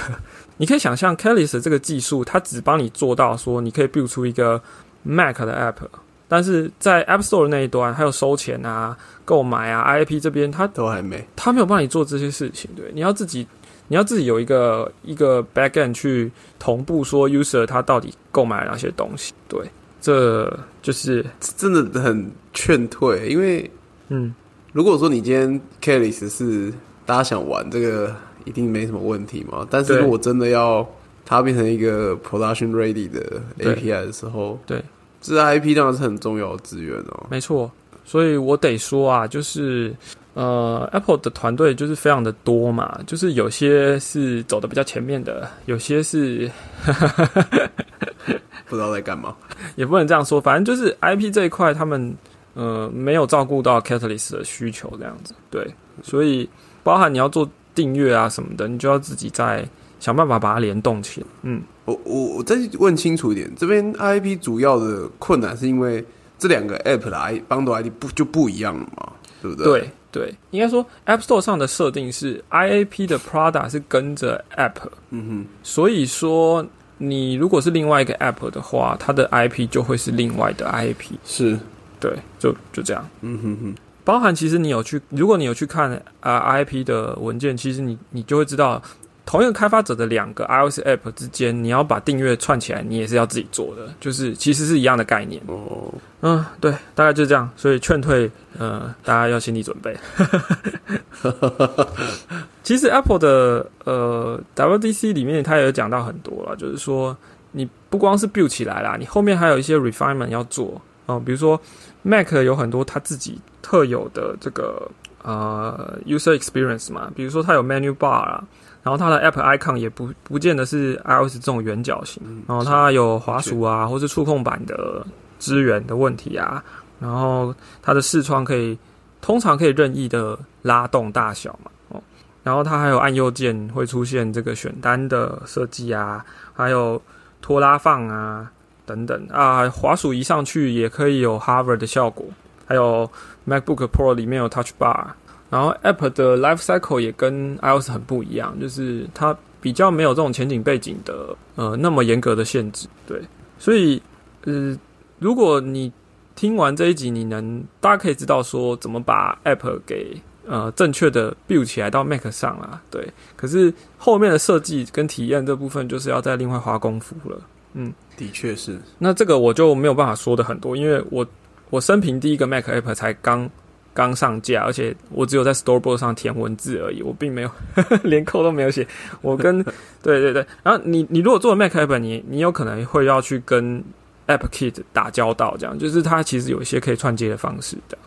S1: 你可以想象 Catalyst 这个技术，它只帮你做到说你可以 build 出一个 Mac 的 App，但是在 App Store 那一端，还有收钱啊、购买啊、IAP 这边，它
S2: 都还没，
S1: 它没有帮你做这些事情。对，你要自己。你要自己有一个一个 backend 去同步说 user 他到底购买了哪些东西，对，这就是
S2: 真的很劝退，因为
S1: 嗯，
S2: 如果说你今天 careless 是大家想玩这个，一定没什么问题嘛。但是如果真的要它变成一个 production ready 的 API 的时候，
S1: 对，
S2: 这 IP 当然是很重要的资源哦。
S1: 没错，所以我得说啊，就是。呃，Apple 的团队就是非常的多嘛，就是有些是走的比较前面的，有些是 [LAUGHS]
S2: 不知道在干嘛，
S1: 也不能这样说，反正就是 IP 这一块，他们呃没有照顾到 Catalyst 的需求这样子，对，所以包含你要做订阅啊什么的，你就要自己再想办法把它联动起来。嗯，
S2: 我我我再问清楚一点，这边 IP 主要的困难是因为这两个 App 的 I 帮助 ID 不就不一样了嘛？对不对？
S1: 对。对，应该说 App Store 上的设定是 IAP 的 Prada 是跟着 App，
S2: 嗯哼，
S1: 所以说你如果是另外一个 App 的话，它的 IP 就会是另外的 IP，
S2: 是，
S1: 对，就就这样，
S2: 嗯哼哼，
S1: 包含其实你有去，如果你有去看啊 IP 的文件，其实你你就会知道。同一个开发者的两个 iOS app 之间，你要把订阅串起来，你也是要自己做的，就是其实是一样的概念。
S2: 哦，
S1: 嗯，对，大概就是这样。所以劝退，呃，大家要心理准备。[LAUGHS] 其实 Apple 的呃 WDC 里面，它也有讲到很多了，就是说你不光是 build 起来啦，你后面还有一些 refinement 要做哦，比如说 Mac 有很多它自己特有的这个呃 user experience 嘛，比如说它有 menu bar 啊。然后它的 App icon 也不不见得是 iOS 这种圆角形，然后它有滑鼠啊，或是触控板的支援的问题啊。然后它的视窗可以通常可以任意的拉动大小嘛，哦。然后它还有按右键会出现这个选单的设计啊，还有拖拉放啊等等啊。滑鼠移上去也可以有 Hover 的效果，还有 MacBook Pro 里面有 Touch Bar。然后 App 的 Life Cycle 也跟 iOS 很不一样，就是它比较没有这种前景背景的呃那么严格的限制，对。所以呃，如果你听完这一集，你能大家可以知道说怎么把 App 给呃正确的 build 起来到 Mac 上啊，对。可是后面的设计跟体验这部分，就是要再另外花功夫了。嗯，
S2: 的确是。
S1: 那这个我就没有办法说的很多，因为我我生平第一个 Mac App 才刚。刚上架，而且我只有在 Storeboard 上填文字而已，我并没有 [LAUGHS] 连扣都没有写。我跟 [LAUGHS] 对对对，然后你你如果做 Mac App，你你有可能会要去跟 App Kit 打交道，这样就是它其实有一些可以串接的方式的，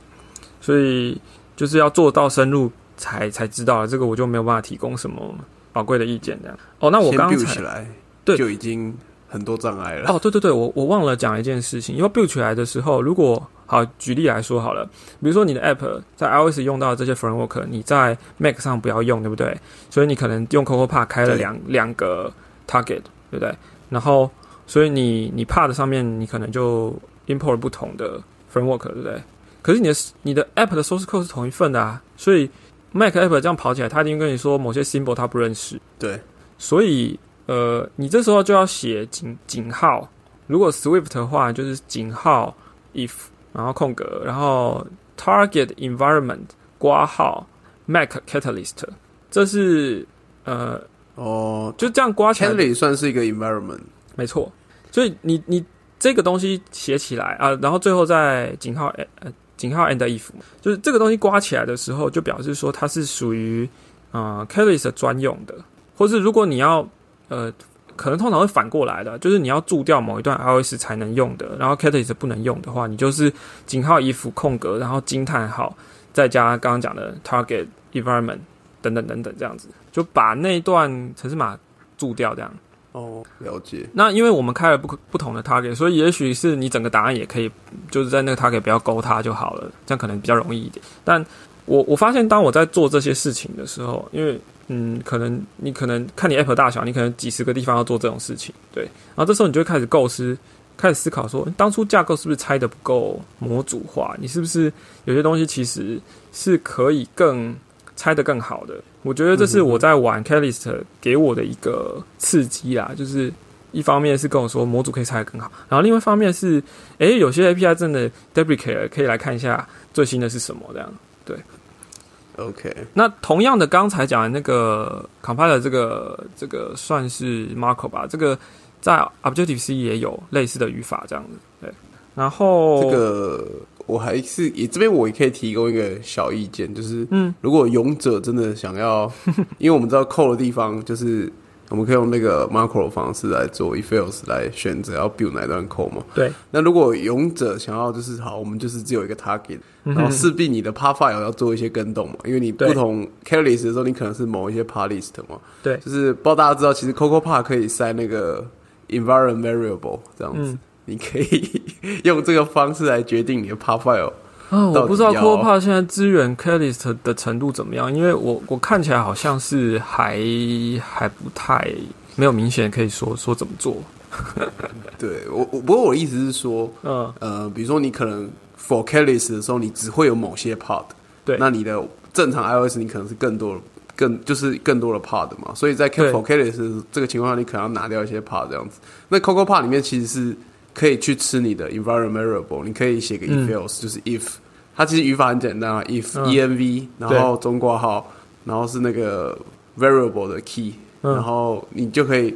S1: 所以就是要做到深入才才知道了。这个我就没有办法提供什么宝贵的意见这样。哦，那我刚才
S2: 对就已经。很多障碍了
S1: 哦，对对对，我我忘了讲一件事情，因为 build 起来的时候，如果好举例来说好了，比如说你的 app 在 iOS 用到这些 framework，你在 Mac 上不要用，对不对？所以你可能用 Coco Park 开了两两个 target，对不对？然后所以你你 Pad 上面你可能就 import 不同的 framework，对不对？可是你的你的 app 的 source code 是同一份的啊，所以 Mac app 这样跑起来，它一定跟你说某些 symbol 它不认识，
S2: 对，
S1: 所以。呃，你这时候就要写井井号。如果 Swift 的话，就是井号 if，然后空格，然后 target environment 挂号 Mac Catalyst。这是呃
S2: 哦，
S1: 就这样刮起来。
S2: Catalyst 算是一个 environment，
S1: 没错。所以你你这个东西写起来啊，然后最后再井号呃井号 and if，就是这个东西刮起来的时候，就表示说它是属于啊 Catalyst 专用的，或是如果你要。呃，可能通常会反过来的，就是你要注掉某一段 iOS 才能用的，然后 Catalyst 不能用的话，你就是井号 if 空格，然后惊叹号，再加刚刚讲的 target environment 等等等等这样子，就把那一段程式码注掉这样。
S2: 哦，了解。
S1: 那因为我们开了不不同的 target，所以也许是你整个答案也可以，就是在那个 target 不要勾它就好了，这样可能比较容易一点。但我我发现当我在做这些事情的时候，因为嗯，可能你可能看你 App 大小，你可能几十个地方要做这种事情，对。然后这时候你就会开始构思，开始思考说，当初架构是不是拆的不够模组化？你是不是有些东西其实是可以更拆的更好的？我觉得这是我在玩 Catalyst 给我的一个刺激啦，就是一方面是跟我说模组可以拆的更好，然后另外一方面是，诶，有些 API 真的 deprecate，可以来看一下最新的是什么这样。对，
S2: OK，
S1: 那同样的，刚才讲的那个 compiler 这个这个算是 Marco 吧，这个在 Objective C 也有类似的语法这样子。对，然后
S2: 这个我还是也这边我也可以提供一个小意见，就是
S1: 嗯，
S2: 如果勇者真的想要，[LAUGHS] 因为我们知道扣的地方就是我们可以用那个 macro 的方式来做 if else 来选择要 build 哪一段扣嘛。
S1: 对，
S2: 那如果勇者想要就是好，我们就是只有一个 target，然后势必你的 part file 要做一些跟动嘛，因为你不同 c a r l i s t 的时候，你可能是某一些 part list 嘛。
S1: 对
S2: 就是不知道大家知道，其实 Coco part 可以塞那个 environment variable 这样子，
S1: 嗯
S2: 你可以 [LAUGHS] 用这个方式来决定你的 part file。
S1: 啊，我不知道
S2: 要
S1: Copilot 现在支援 Catalyst 的程度怎么样，因为我我看起来好像是还还不太没有明显可以说说怎么做。[LAUGHS]
S2: 对我，我不过我的意思是说，
S1: 嗯，
S2: 呃，比如说你可能 for catalyst 的时候，你只会有某些 part，
S1: 对
S2: 那你的正常 iOS 你可能是更多的。更就是更多的 part 嘛，所以在
S1: 对
S2: for catalyst 这个情况下，你可能要拿掉一些 part 这样子。那 Coco part 里面其实是可以去吃你的 environment variable，你可以写个 if
S1: 嗯
S2: else，、就是 if 它其实语法很简单啊，if、
S1: 嗯。
S2: Env，然后中括号，然后是那个 variable 的 key，、
S1: 嗯。
S2: 然后你就可以，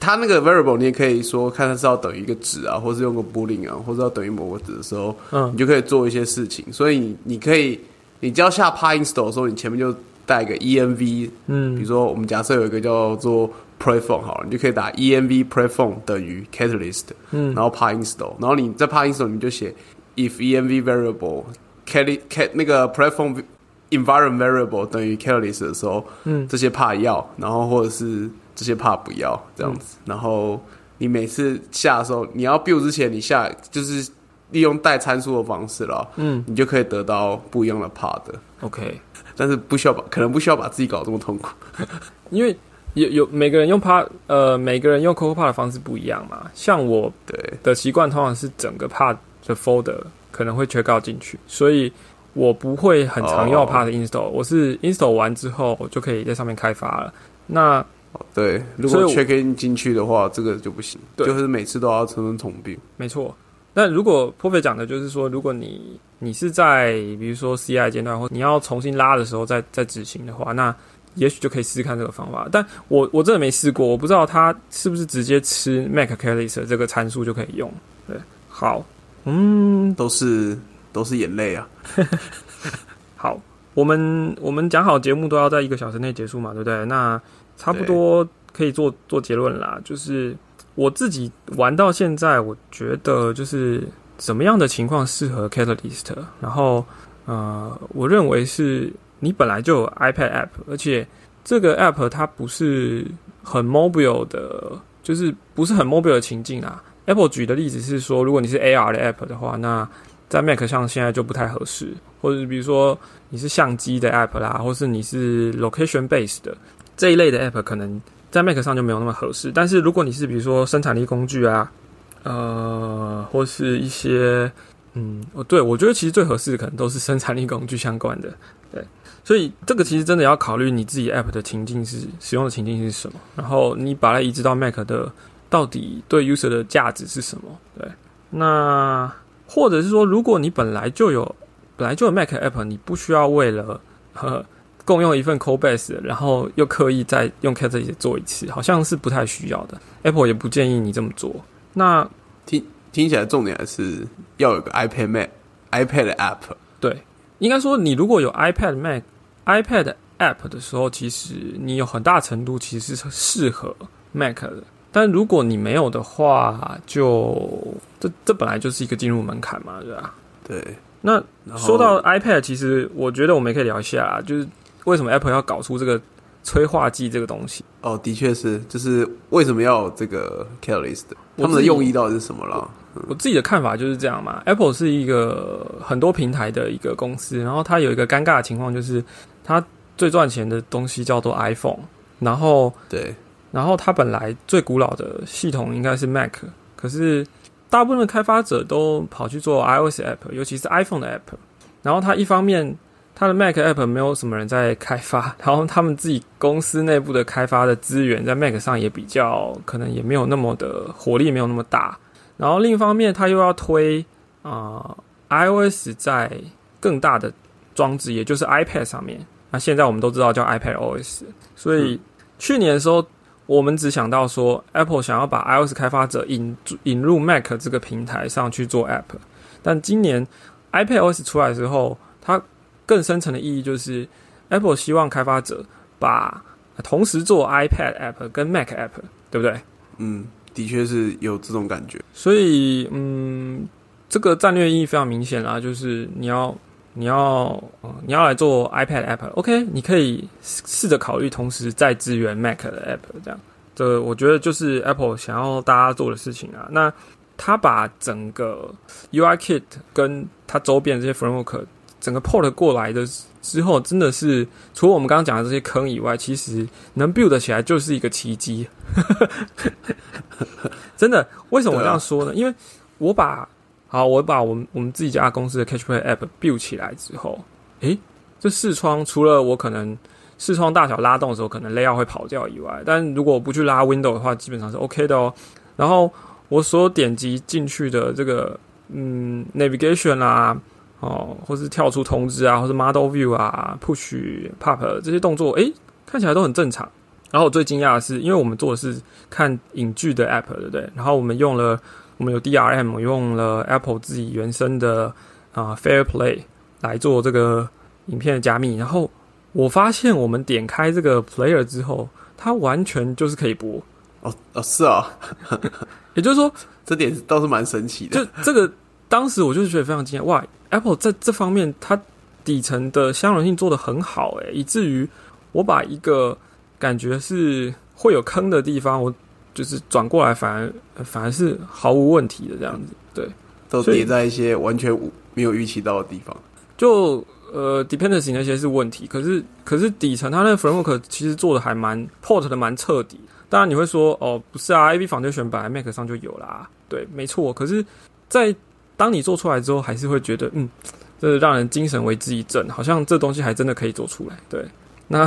S2: 它那个 variable 你也可以说看它是要等于一个值啊，或是用个 boolean 啊，或者要等于某个值的时候，
S1: 嗯。
S2: 你就可以做一些事情。所以你你可以，你只要下 p y install 的时候，你前面就带一个 env，嗯。比
S1: 嗯
S2: 如说我们假设有一个叫做 prephone 好了，你就可以打 env prephone 等于 catalyst，
S1: 嗯。
S2: 然后 p y install，然后你在 p y install 你就写 if env variable cat 那个 platform environment variable 等于 careless 的时候，
S1: 嗯。
S2: 这些 part 要，然后或者是这些 part 不要这样子，然后你每次下的时候，你要 build 之前，你下就是利用带参数的方式了，
S1: 嗯。
S2: 你就可以得到不一样的 part 的
S1: ，，OK，
S2: 但是不需要把可能不需要把自己搞这么痛苦。[LAUGHS]
S1: 因为有有每个人用 Part 呃每个人用 Copilot 的方式不一样嘛，像我
S2: 对，
S1: 的习惯通常是整个 Part 的 folder 可能会 check out 进去，所以我不会很常用
S2: 哦
S1: Part install，、我是 install 完之后我就可以在上面开发了。那
S2: 对，如果
S1: 所以我
S2: check in 进去的话，这个就不行，
S1: 对
S2: 就是每次都要层层重并。
S1: 没错。那如果 p r o f e 讲的就是说，如果你你是在比如说 CI 阶段，或你要重新拉的时候再再执行的话，那也许就可以试试看这个方法。但我我真的没试过，我不知道它是不是直接吃 Mac Catalyst 这个参数就可以用。对，好，嗯，
S2: 都是都是眼泪啊！[LAUGHS]
S1: 好，我们我们讲好节目都要在一个小时内结束嘛，对不对？那差不多可以做做结论啦。就是我自己玩到现在，我觉得就是什么样的情况适合 Catalyst，然后呃，我认为是你本来就有 iPad app，而且这个 app 它不是很 mobile 的，就是不是很 mobile 的情境啊。Apple 举的例子是说，如果你是 AR 的 app 的话，那在 Mac 上现在就不太合适，或者比如说你是相机的 app 啦，或是你是 location Base 的这一类的 app，可能在 Mac 上就没有那么合适。但是如果你是比如说生产力工具啊，呃，或是一些嗯，哦，对我觉得其实最合适的可能都是生产力工具相关的，对。所以这个其实真的要考虑你自己 app 的情境是使用的情境是什么，然后你把它移植到 Mac 的到底对 user 的价值是什么？对，那或者是说，如果你本来就有本来就有 Mac app，你不需要为了呃共用一份 code base，然后又刻意再用 Catalyst 做一次，好像是不太需要的。Apple 也不建议你这么做。那
S2: 听听起来重点还是要有个 iPad Mac、iPad 的 App。
S1: 对，应该说你如果有 iPad Mac、iPad app 的时候，其实你有很大程度其实是适合 Mac 的。但如果你没有的话，就这这本来就是一个进入门槛嘛，对吧？
S2: 对，
S1: 那说到 iPad，其实我觉得我们也可以聊一下，就是为什么 Apple 要搞出这个催化剂这个东西。
S2: 哦，的确是，就是为什么要有这个 Catalyst？
S1: 我
S2: 他们的用意到底是什么啦？
S1: 我自己的看法就是这样嘛。Apple 是一个很多平台的一个公司，然后它有一个尴尬的情况，就是它最赚钱的东西叫做 iPhone，然后
S2: 对，
S1: 然后它本来最古老的系统应该是 Mac，可是大部分的开发者都跑去做 iOS app，尤其是 iPhone 的 app。然后它一方面，它的 Mac app 没有什么人在开发，[LAUGHS] 然后他们自己公司内部的开发的资源在 Mac 上也比较可能也没有那么的火力，没有那么大。然后另一方面，它又要推啊 iOS 在更大的装置，也就是 iPad 上面。那现在我们都知道叫 iPad OS，所以去年的时候。我们只想到说，Apple 想要把 iOS 开发者引引入 Mac 这个平台上去做 App，但今年 iPadOS 出来之后，它更深层的意义就是 Apple 希望开发者把同时做 iPad App 跟 Mac App，对不对？
S2: 嗯，的确是有这种感觉。
S1: 所以，嗯，这个战略意义非常明显啦，就是你要。你要，你要来做 iPad app，OK？你可以试着考虑同时再支援 Mac 的 app，这样，这我觉得就是 Apple 想要大家做的事情啊。那他把整个 UIKit 跟它周边这些 framework 整个 port 过来的之后，真的是除了我们刚刚讲的这些坑以外，其实能 build 起来就是一个奇迹。[LAUGHS] 真的，为什么我这样说呢？因为我把好，我把我们我们自己家公司的 CatchPlay App build 起来之后，诶，这视窗除了我可能视窗大小拉动的时候可能 layout 会跑掉以外，但如果我不去拉 Window 的话，基本上是 OK 的哦。然后我所点击进去的这个嗯 Navigation 啊，哦，或是跳出通知啊，或是 Model View 啊，Push Pop 这些动作，诶，看起来都很正常。然后我最惊讶的是，因为我们做的是看影剧的 App，对不对？然后我们用了。我们有 DRM，用了 Apple 自己原生的啊 Fair Play 来做这个影片的加密。然后我发现，我们点开这个 Player 之后，它完全就是可以播。
S2: 哦哦，是啊，[LAUGHS]
S1: 也就是说，
S2: 这点倒是蛮神奇的。
S1: 就这个，当时我就是觉得非常惊讶，哇！Apple 在这方面，它底层的相容性做的很好，诶，以至于我把一个感觉是会有坑的地方，我。就是转过来，反而反而是毫无问题的这样子，对，
S2: 都叠在一些完全没有预期到的地方。
S1: 就呃，dependency 那些是问题，可是可是底层它那个 framework 其实做的还蛮 port 的蛮彻底。当然你会说哦，不是啊，A/B 仿就选本来 Mac 上就有啦，对，没错。可是，在当你做出来之后，还是会觉得嗯，这让人精神为之一振，好像这东西还真的可以做出来。对，那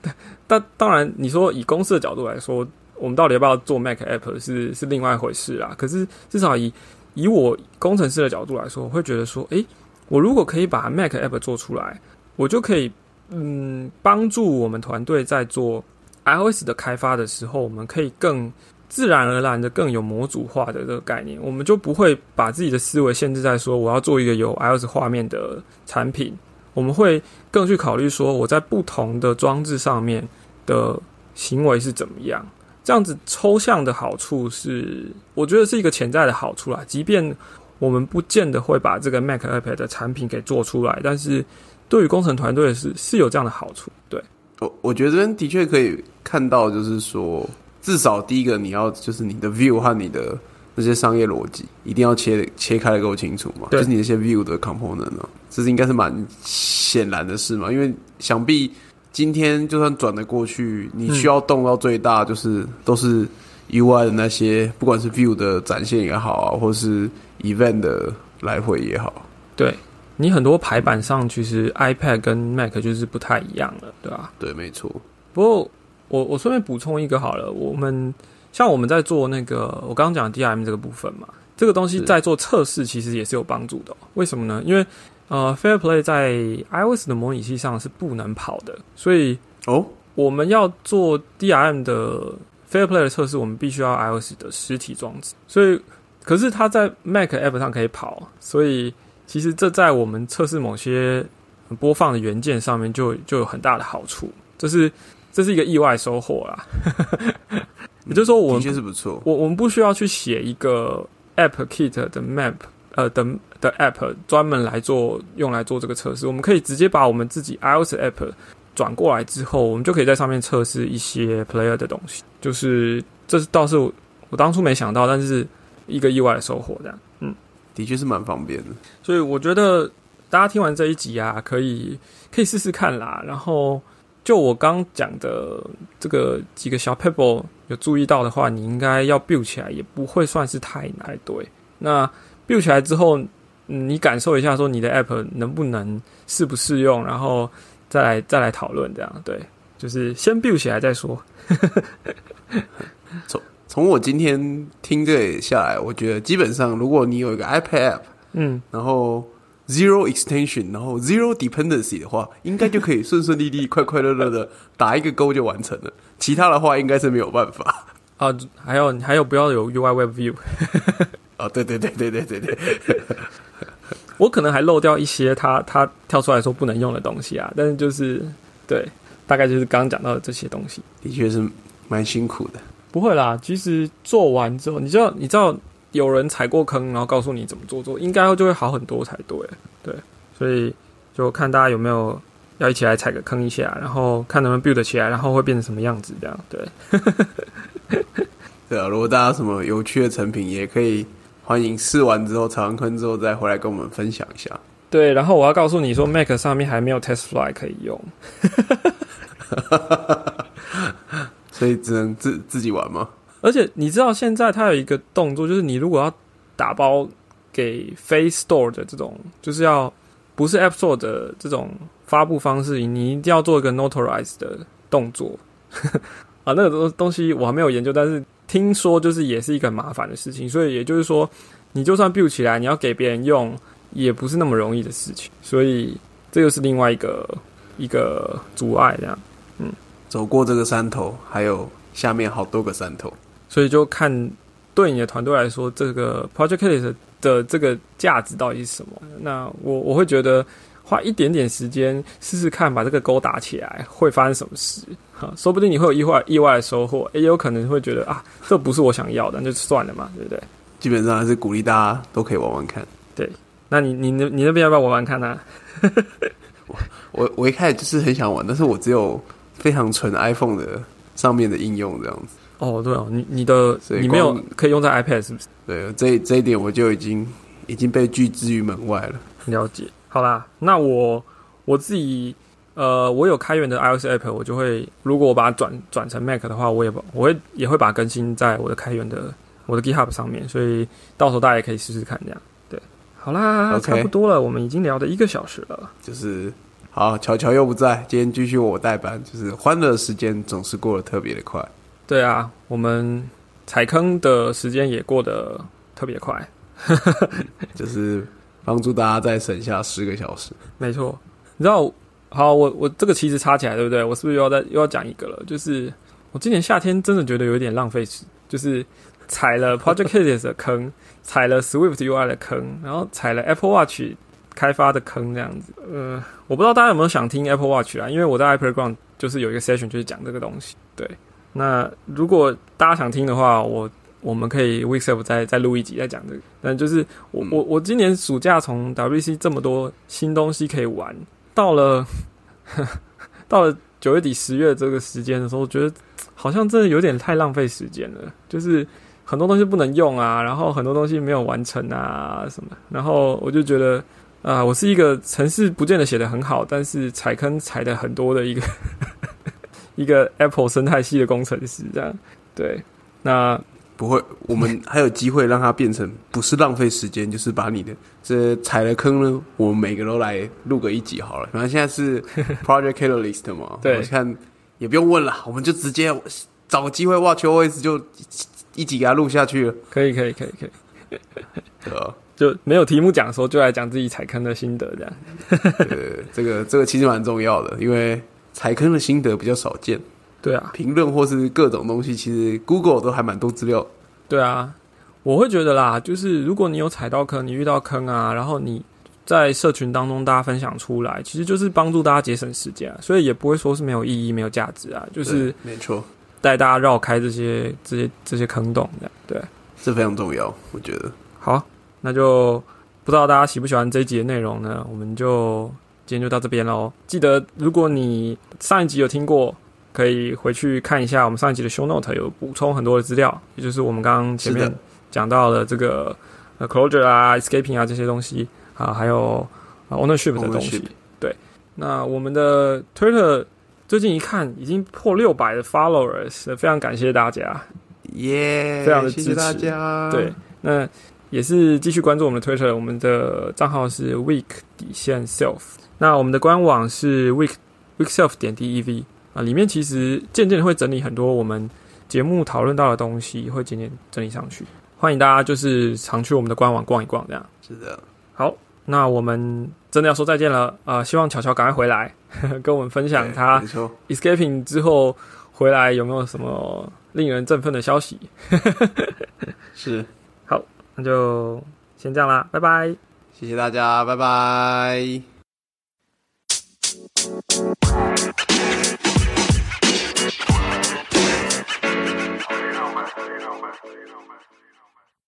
S1: [LAUGHS] 但当然你说以公司的角度来说。我们到底要不要做 Mac App 是是另外一回事啦。可是至少以以我工程师的角度来说，我会觉得说，诶，我如果可以把 Mac App 做出来，我就可以嗯帮助我们团队在做 iOS 的开发的时候，我们可以更自然而然的更有模组化的这个概念，我们就不会把自己的思维限制在说我要做一个有 iOS 画面的产品，我们会更去考虑说我在不同的装置上面的行为是怎么样。这样子抽象的好处是，我觉得是一个潜在的好处啦。即便我们不见得会把这个 Mac iPad 的产品给做出来，但是对于工程团队是是有这样的好处。对，
S2: 我我觉得这边的确可以看到，就是说，至少第一个你要就是你的 view 和你的那些商业逻辑一定要切切开的够清楚嘛，就是你那些 view 的 component 呢，这是应该是蛮显然的事嘛，因为想必。今天就算转得过去，你需要动到最大，就是都是 UI 的那些，不管是 View 的展现也好啊，或是 Event 的来回也好。
S1: 对你很多排版上，其实 iPad 跟 Mac 就是不太一样了，对吧？
S2: 对，没错。
S1: 不过我我顺便补充一个好了，我们像我们在做那个我刚刚讲 DRM 这个部分嘛，这个东西在做测试，其实也是有帮助的。为什么呢？因为呃，Fair Play 在 iOS 的模拟器上是不能跑的，所以
S2: 哦，
S1: 我们要做 DRM 的 Fair Play 的测试，我们必须要 iOS 的实体装置。所以，可是它在 Mac App 上可以跑，所以其实这在我们测试某些播放的元件上面就就有很大的好处。这是这是一个意外收获啦。[LAUGHS] 也就是说，我
S2: 的确是不错。
S1: 我我们不需要去写一个 App Kit 的 Map。呃，的的 App 专门来做用来做这个测试，我们可以直接把我们自己 iOS App 转过来之后，我们就可以在上面测试一些 Player 的东西。就是这是倒是我我当初没想到，但是一个意外的收获。这样，嗯，
S2: 的确是蛮方便的。
S1: 所以我觉得大家听完这一集啊，可以可以试试看啦。然后就我刚讲的这个几个小 Pebble 有注意到的话，你应该要 build 起来也不会算是太难。对。那 build 起来之后，嗯你感受一下，说你的 app 能不能适不适用，然后再来再来讨论，这样对，就是先 build 起来再说。[LAUGHS]
S2: 从从我今天听这下来，我觉得基本上，如果你有一个 iPad app，
S1: 嗯，
S2: 然后 zero extension，然后 zero dependency 的话，应该就可以顺顺利利、快快乐乐的打一个勾就完成了。其他的话，应该是没有办法。
S1: 啊，还有还有不要有 UI Web View，
S2: 哦，对对对对对对对，[LAUGHS]
S1: 我可能还漏掉一些他他跳出来说不能用的东西啊，但是就是对，大概就是刚刚讲到的这些东西。
S2: 的确是蛮辛苦的。
S1: 不会啦，其实做完之后，你知道你知道有人踩过坑，然后告诉你怎么做做，应该就会好很多才对。对，所以就看大家有没有要一起来踩个坑一下，然后看能不能 build 起来，然后会变成什么样子这样。对，[LAUGHS]
S2: 对啊，如果大家有什么有趣的成品，也可以欢迎试完之后踩完坑之后再回来跟我们分享一下。
S1: 对，然后我要告诉你说，Mac 上面还没有 TestFly 可以用。[LAUGHS]
S2: 所以只能自自己玩吗？
S1: 而且你知道现在它有一个动作，就是你如果要打包给非 Store 的这种，就是要不是 App Store 的这种发布方式，你一定要做一个 Notarize 的动作 [LAUGHS] 啊。那个东东西我还没有研究，但是听说就是也是一个麻烦的事情。所以也就是说，你就算 build 起来，你要给别人用，也不是那么容易的事情。所以这又是另外一个一个阻碍，这样。
S2: 嗯走过这个山头，还有下面好多个山头，
S1: 所以就看对你的团队来说，这个 Project 的这个价值到底是什么？那我我会觉得花一点点时间试试看，把这个钩打起来，会发生什么事？哈，说不定你会有意外意外的收获，也有可能会觉得啊，这不是我想要的，那就算了嘛，对不对？
S2: 基本上还是鼓励大家都可以玩玩看。
S1: 对，那你你那你那边要不要玩玩看 [LAUGHS] 呢、
S2: 我我我一开始就是很想玩，但是我只有非常纯 iPhone 的上面的应用这样子。
S1: 哦，对哦，你你的你没有可以用在 iPad 是不是？
S2: 对，这这一点我就已经已经被拒之于门外了。
S1: 了解。好啦，那我我自己呃，我有开源的 iOS app，我就会如果我把它转转成 Mac 的话，我也把我会也会把它更新在我的开源的我的 GitHub 上面，所以到时候大家也可以试试看这样。对，好啦差不多了，我们已经聊了一个小时了。
S2: 就是好，乔乔又不在，今天继续我代班，就是欢乐时间总是过得特别的快。
S1: 对啊，我们踩坑的时间也过得特别快。[LAUGHS]
S2: 就是帮助大家再省下十个小时。
S1: 没错，你知道，好，我我这个其实插起来，对不对？我是不是又要再又要讲一个了？就是我今年夏天真的觉得有点浪费时，就是踩了 Project [LAUGHS] Catalyst 的坑，踩了 Swift UI 的坑，然后踩了 Apple Watch 开发的坑，这样子。呃，我不知道大家有没有想听 Apple Watch 啊，因为我在 Apple Ground 就是有一个 session 就是讲这个东西。对，那如果大家想听的话，我。我们可以 Weeks Up 再再录一集再讲这个，但就是我我我今年暑假从 WC 这么多新东西可以玩，到了 [LAUGHS] 到了九月底十月这个时间的时候，我觉得好像真的有点太浪费时间了。就是很多东西不能用啊，然后很多东西没有完成啊什么，然后我就觉得啊、我是一个程式不见得写的很好，但是踩坑踩的很多的一个 [LAUGHS] 一个 Apple 生态系的工程师，这样对。那
S2: 不会，我们还有机会让它变成不是浪费时间，就是把你的这踩了坑呢，我们每个都来录个一集好了。反正现在是 [LAUGHS] Project Catalyst 嘛，
S1: 对
S2: 我看也不用问了，我们就直接找个机会 Watch OS 就一集给它录下去了，
S1: 可以可以可以可以，
S2: 对吧？
S1: 就没有题目讲的时候，就来讲自己踩坑的心得，这样。[LAUGHS]
S2: 对，这个这个其实蛮重要的，因为踩坑的心得比较少见，
S1: 对啊，
S2: 评论或是各种东西，其实 Google 都还蛮多资料。
S1: 对啊，我会觉得啦，就是如果你有踩到坑，你遇到坑啊，然后你在社群当中大家分享出来，其实就是帮助大家节省时间啊，所以也不会说是没有意义、没有价值啊，就是
S2: 没错，
S1: 带大家绕开这些、这些、这些坑洞，这样对。
S2: 是非常重要，我觉得。
S1: 好，那就不知道大家喜不喜欢这一集的内容呢？我们就今天就到这边喽。记得，如果你上一集有听过，可以回去看一下我们上一集的 show note，有补充很多的资料，也就是我们刚刚前面讲到的这个呃 closure 啊、escaping 啊这些东西啊，还有、啊 ownership 的东西。对，那我们的 Twitter 最近一看已经破六百的 followers，非常感谢大家。
S2: 耶、
S1: 非常的支持大
S2: 家。
S1: 对，那也是继续关注我们的 Twitter，我们的账号是 week 底线 self。那我们的官网是 week week self 点 dev 啊，里面其实渐渐会整理很多我们节目讨论到的东西，会渐渐整理上去。欢迎大家就是常去我们的官网逛一逛，这样
S2: 是的。
S1: 好，那我们真的要说再见了啊！希望巧巧赶快回来跟我们分享他 escaping 之后回来有没有什么令人振奋的消息？[LAUGHS]
S2: 是好，
S1: 那就先这样啦，拜拜！
S2: 谢谢大家，拜拜。